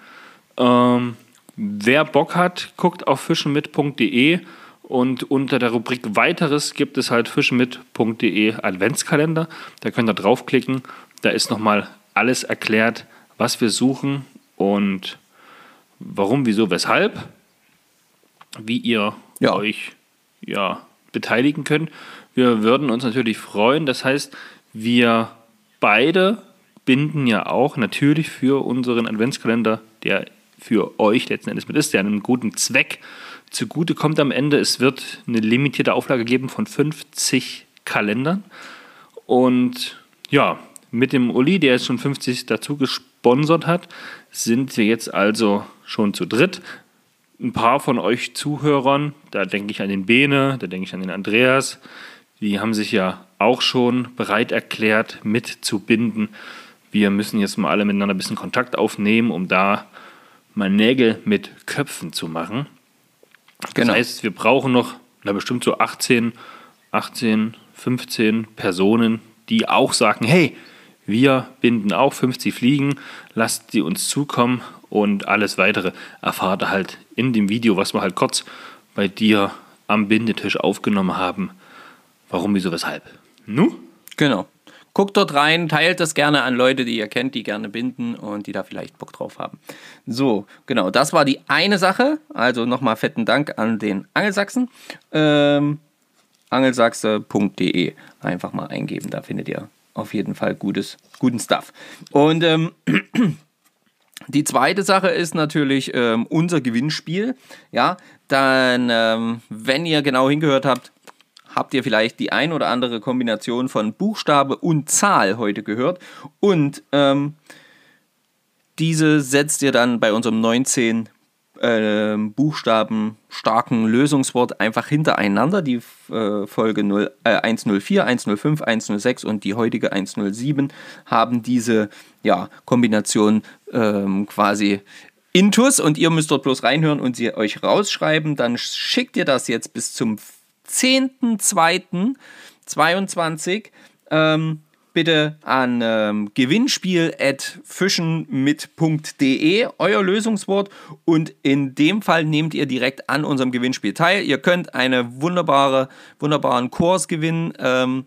Ähm, wer Bock hat, guckt auf fischenmit.de und unter der Rubrik Weiteres gibt es halt fischenmit.de Adventskalender. Da könnt ihr draufklicken. Da ist nochmal alles erklärt, was wir suchen und warum, wieso, weshalb, wie ihr Ja. euch ja, beteiligen könnt. Wir würden uns natürlich freuen. Das heißt, wir beide binden ja auch natürlich für unseren Adventskalender, der für euch letzten Endes mit ist, der einem guten Zweck zugute kommt am Ende. Es wird eine limitierte Auflage geben von 50 Kalendern. Und ja, mit dem Uli, der jetzt schon 50 dazu gesponsert hat, sind wir jetzt also schon zu dritt. Ein paar von euch Zuhörern, da denke ich an den Bene, da denke ich an den Andreas, die haben sich ja auch schon bereit erklärt, mitzubinden. Wir müssen jetzt mal alle miteinander ein bisschen Kontakt aufnehmen, um da mal Nägel mit Köpfen zu machen. Genau. Das heißt, wir brauchen noch na, bestimmt so 18, 18 15 Personen, die auch sagen, hey, wir binden auch 50 Fliegen, lasst die uns zukommen und alles weitere erfahrt ihr halt in dem Video, was wir halt kurz bei dir am Bindetisch aufgenommen haben. Warum, wieso, weshalb? Nu? Genau. Guckt dort rein, teilt das gerne an Leute, die ihr kennt, die gerne binden und die da vielleicht Bock drauf haben. So, genau, das war die eine Sache. Also nochmal fetten Dank an den Angelsachsen. Ähm, angelsachse.de einfach mal eingeben, da findet ihr auf jeden Fall gutes, guten Stuff. Und ähm, die zweite Sache ist natürlich ähm, unser Gewinnspiel. Ja, dann, ähm, wenn ihr genau hingehört habt, habt ihr vielleicht die ein oder andere Kombination von Buchstabe und Zahl heute gehört. Und ähm, diese setzt ihr dann bei unserem 19 äh, Buchstaben starken Lösungswort einfach hintereinander. Die äh, Folge 0, äh, 104, 105, 106 und die heutige 107 haben diese ja, Kombination ähm, quasi intus und ihr müsst dort bloß reinhören und sie euch rausschreiben. Dann schickt ihr das jetzt bis zum 10.02.22 ähm, bitte an ähm, gewinnspiel.fischenmit.de euer Lösungswort und in dem Fall nehmt ihr direkt an unserem Gewinnspiel teil. Ihr könnt einen wunderbare, wunderbaren Kurs gewinnen ähm,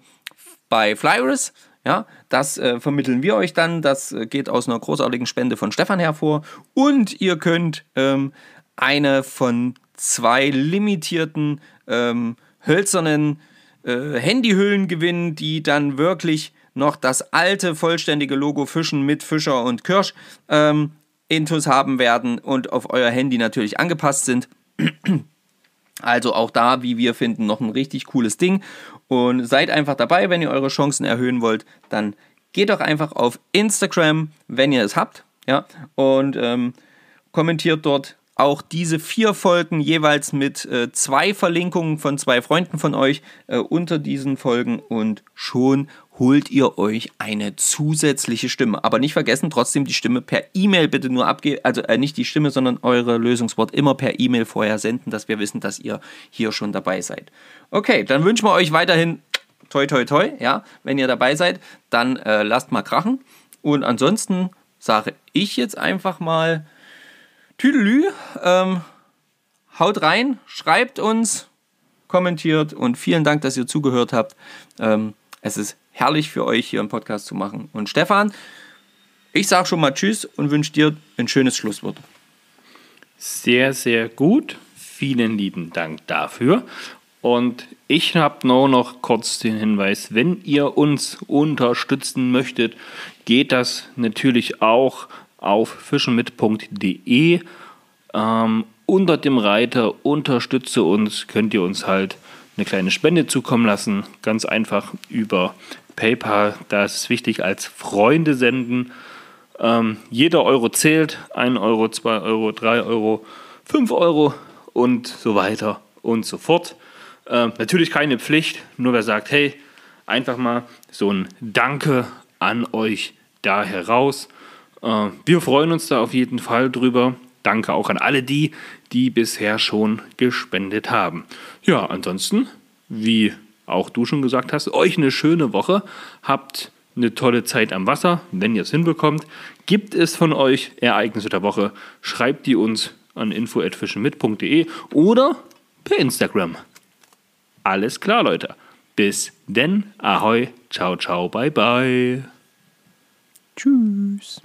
bei Flyris. Ja, das äh, vermitteln wir euch dann. Das äh, geht aus einer großartigen Spende von Stefan hervor. Und ihr könnt ähm, eine von zwei limitierten ähm, hölzernen äh, Handyhüllen gewinnen, die dann wirklich noch das alte vollständige Logo Fischen mit Fischer und Kirsch ähm, Intus haben werden und auf euer Handy natürlich angepasst sind. Also auch da, wie wir finden, noch ein richtig cooles Ding. Und seid einfach dabei, wenn ihr eure Chancen erhöhen wollt. Dann geht doch einfach auf Instagram, wenn ihr es habt. Ja, und ähm, kommentiert dort auch diese vier Folgen jeweils mit äh, zwei Verlinkungen von zwei Freunden von euch äh, unter diesen Folgen und schon holt ihr euch eine zusätzliche Stimme. Aber nicht vergessen, trotzdem die Stimme per E-Mail bitte nur abgeben, also äh, nicht die Stimme, sondern eure Lösungswort immer per E-Mail vorher senden, dass wir wissen, dass ihr hier schon dabei seid. Okay, dann wünschen wir euch weiterhin toi toi toi, ja, wenn ihr dabei seid, dann äh, lasst mal krachen. Und ansonsten sage ich jetzt einfach mal, Tüdelü, ähm, haut rein, schreibt uns, kommentiert und vielen Dank, dass ihr zugehört habt. Ähm, es ist herrlich für euch hier einen Podcast zu machen. Und Stefan, ich sage schon mal Tschüss und wünsche dir ein schönes Schlusswort. Sehr, sehr gut. Vielen lieben Dank dafür. Und ich habe nur noch kurz den Hinweis, wenn ihr uns unterstützen möchtet, geht das natürlich auch auf fischenmit.de. Ähm, unter dem Reiter Unterstütze uns könnt ihr uns halt eine kleine Spende zukommen lassen. Ganz einfach über PayPal. Das ist wichtig als Freunde senden. Ähm, jeder Euro zählt. 1 Euro, 2 Euro, 3 Euro, 5 Euro und so weiter und so fort. Ähm, natürlich keine Pflicht, nur wer sagt, hey, einfach mal so ein Danke an euch da heraus. Äh, wir freuen uns da auf jeden Fall drüber. Danke auch an alle die, die bisher schon gespendet haben. Ja, ansonsten, wie auch du schon gesagt hast, euch eine schöne Woche. Habt eine tolle Zeit am Wasser, wenn ihr es hinbekommt. Gibt es von euch Ereignisse der Woche? Schreibt die uns an info.fischenmit.de oder per Instagram. Alles klar, Leute. Bis denn. Ahoi. Ciao, ciao. Bye, bye. Tschüss.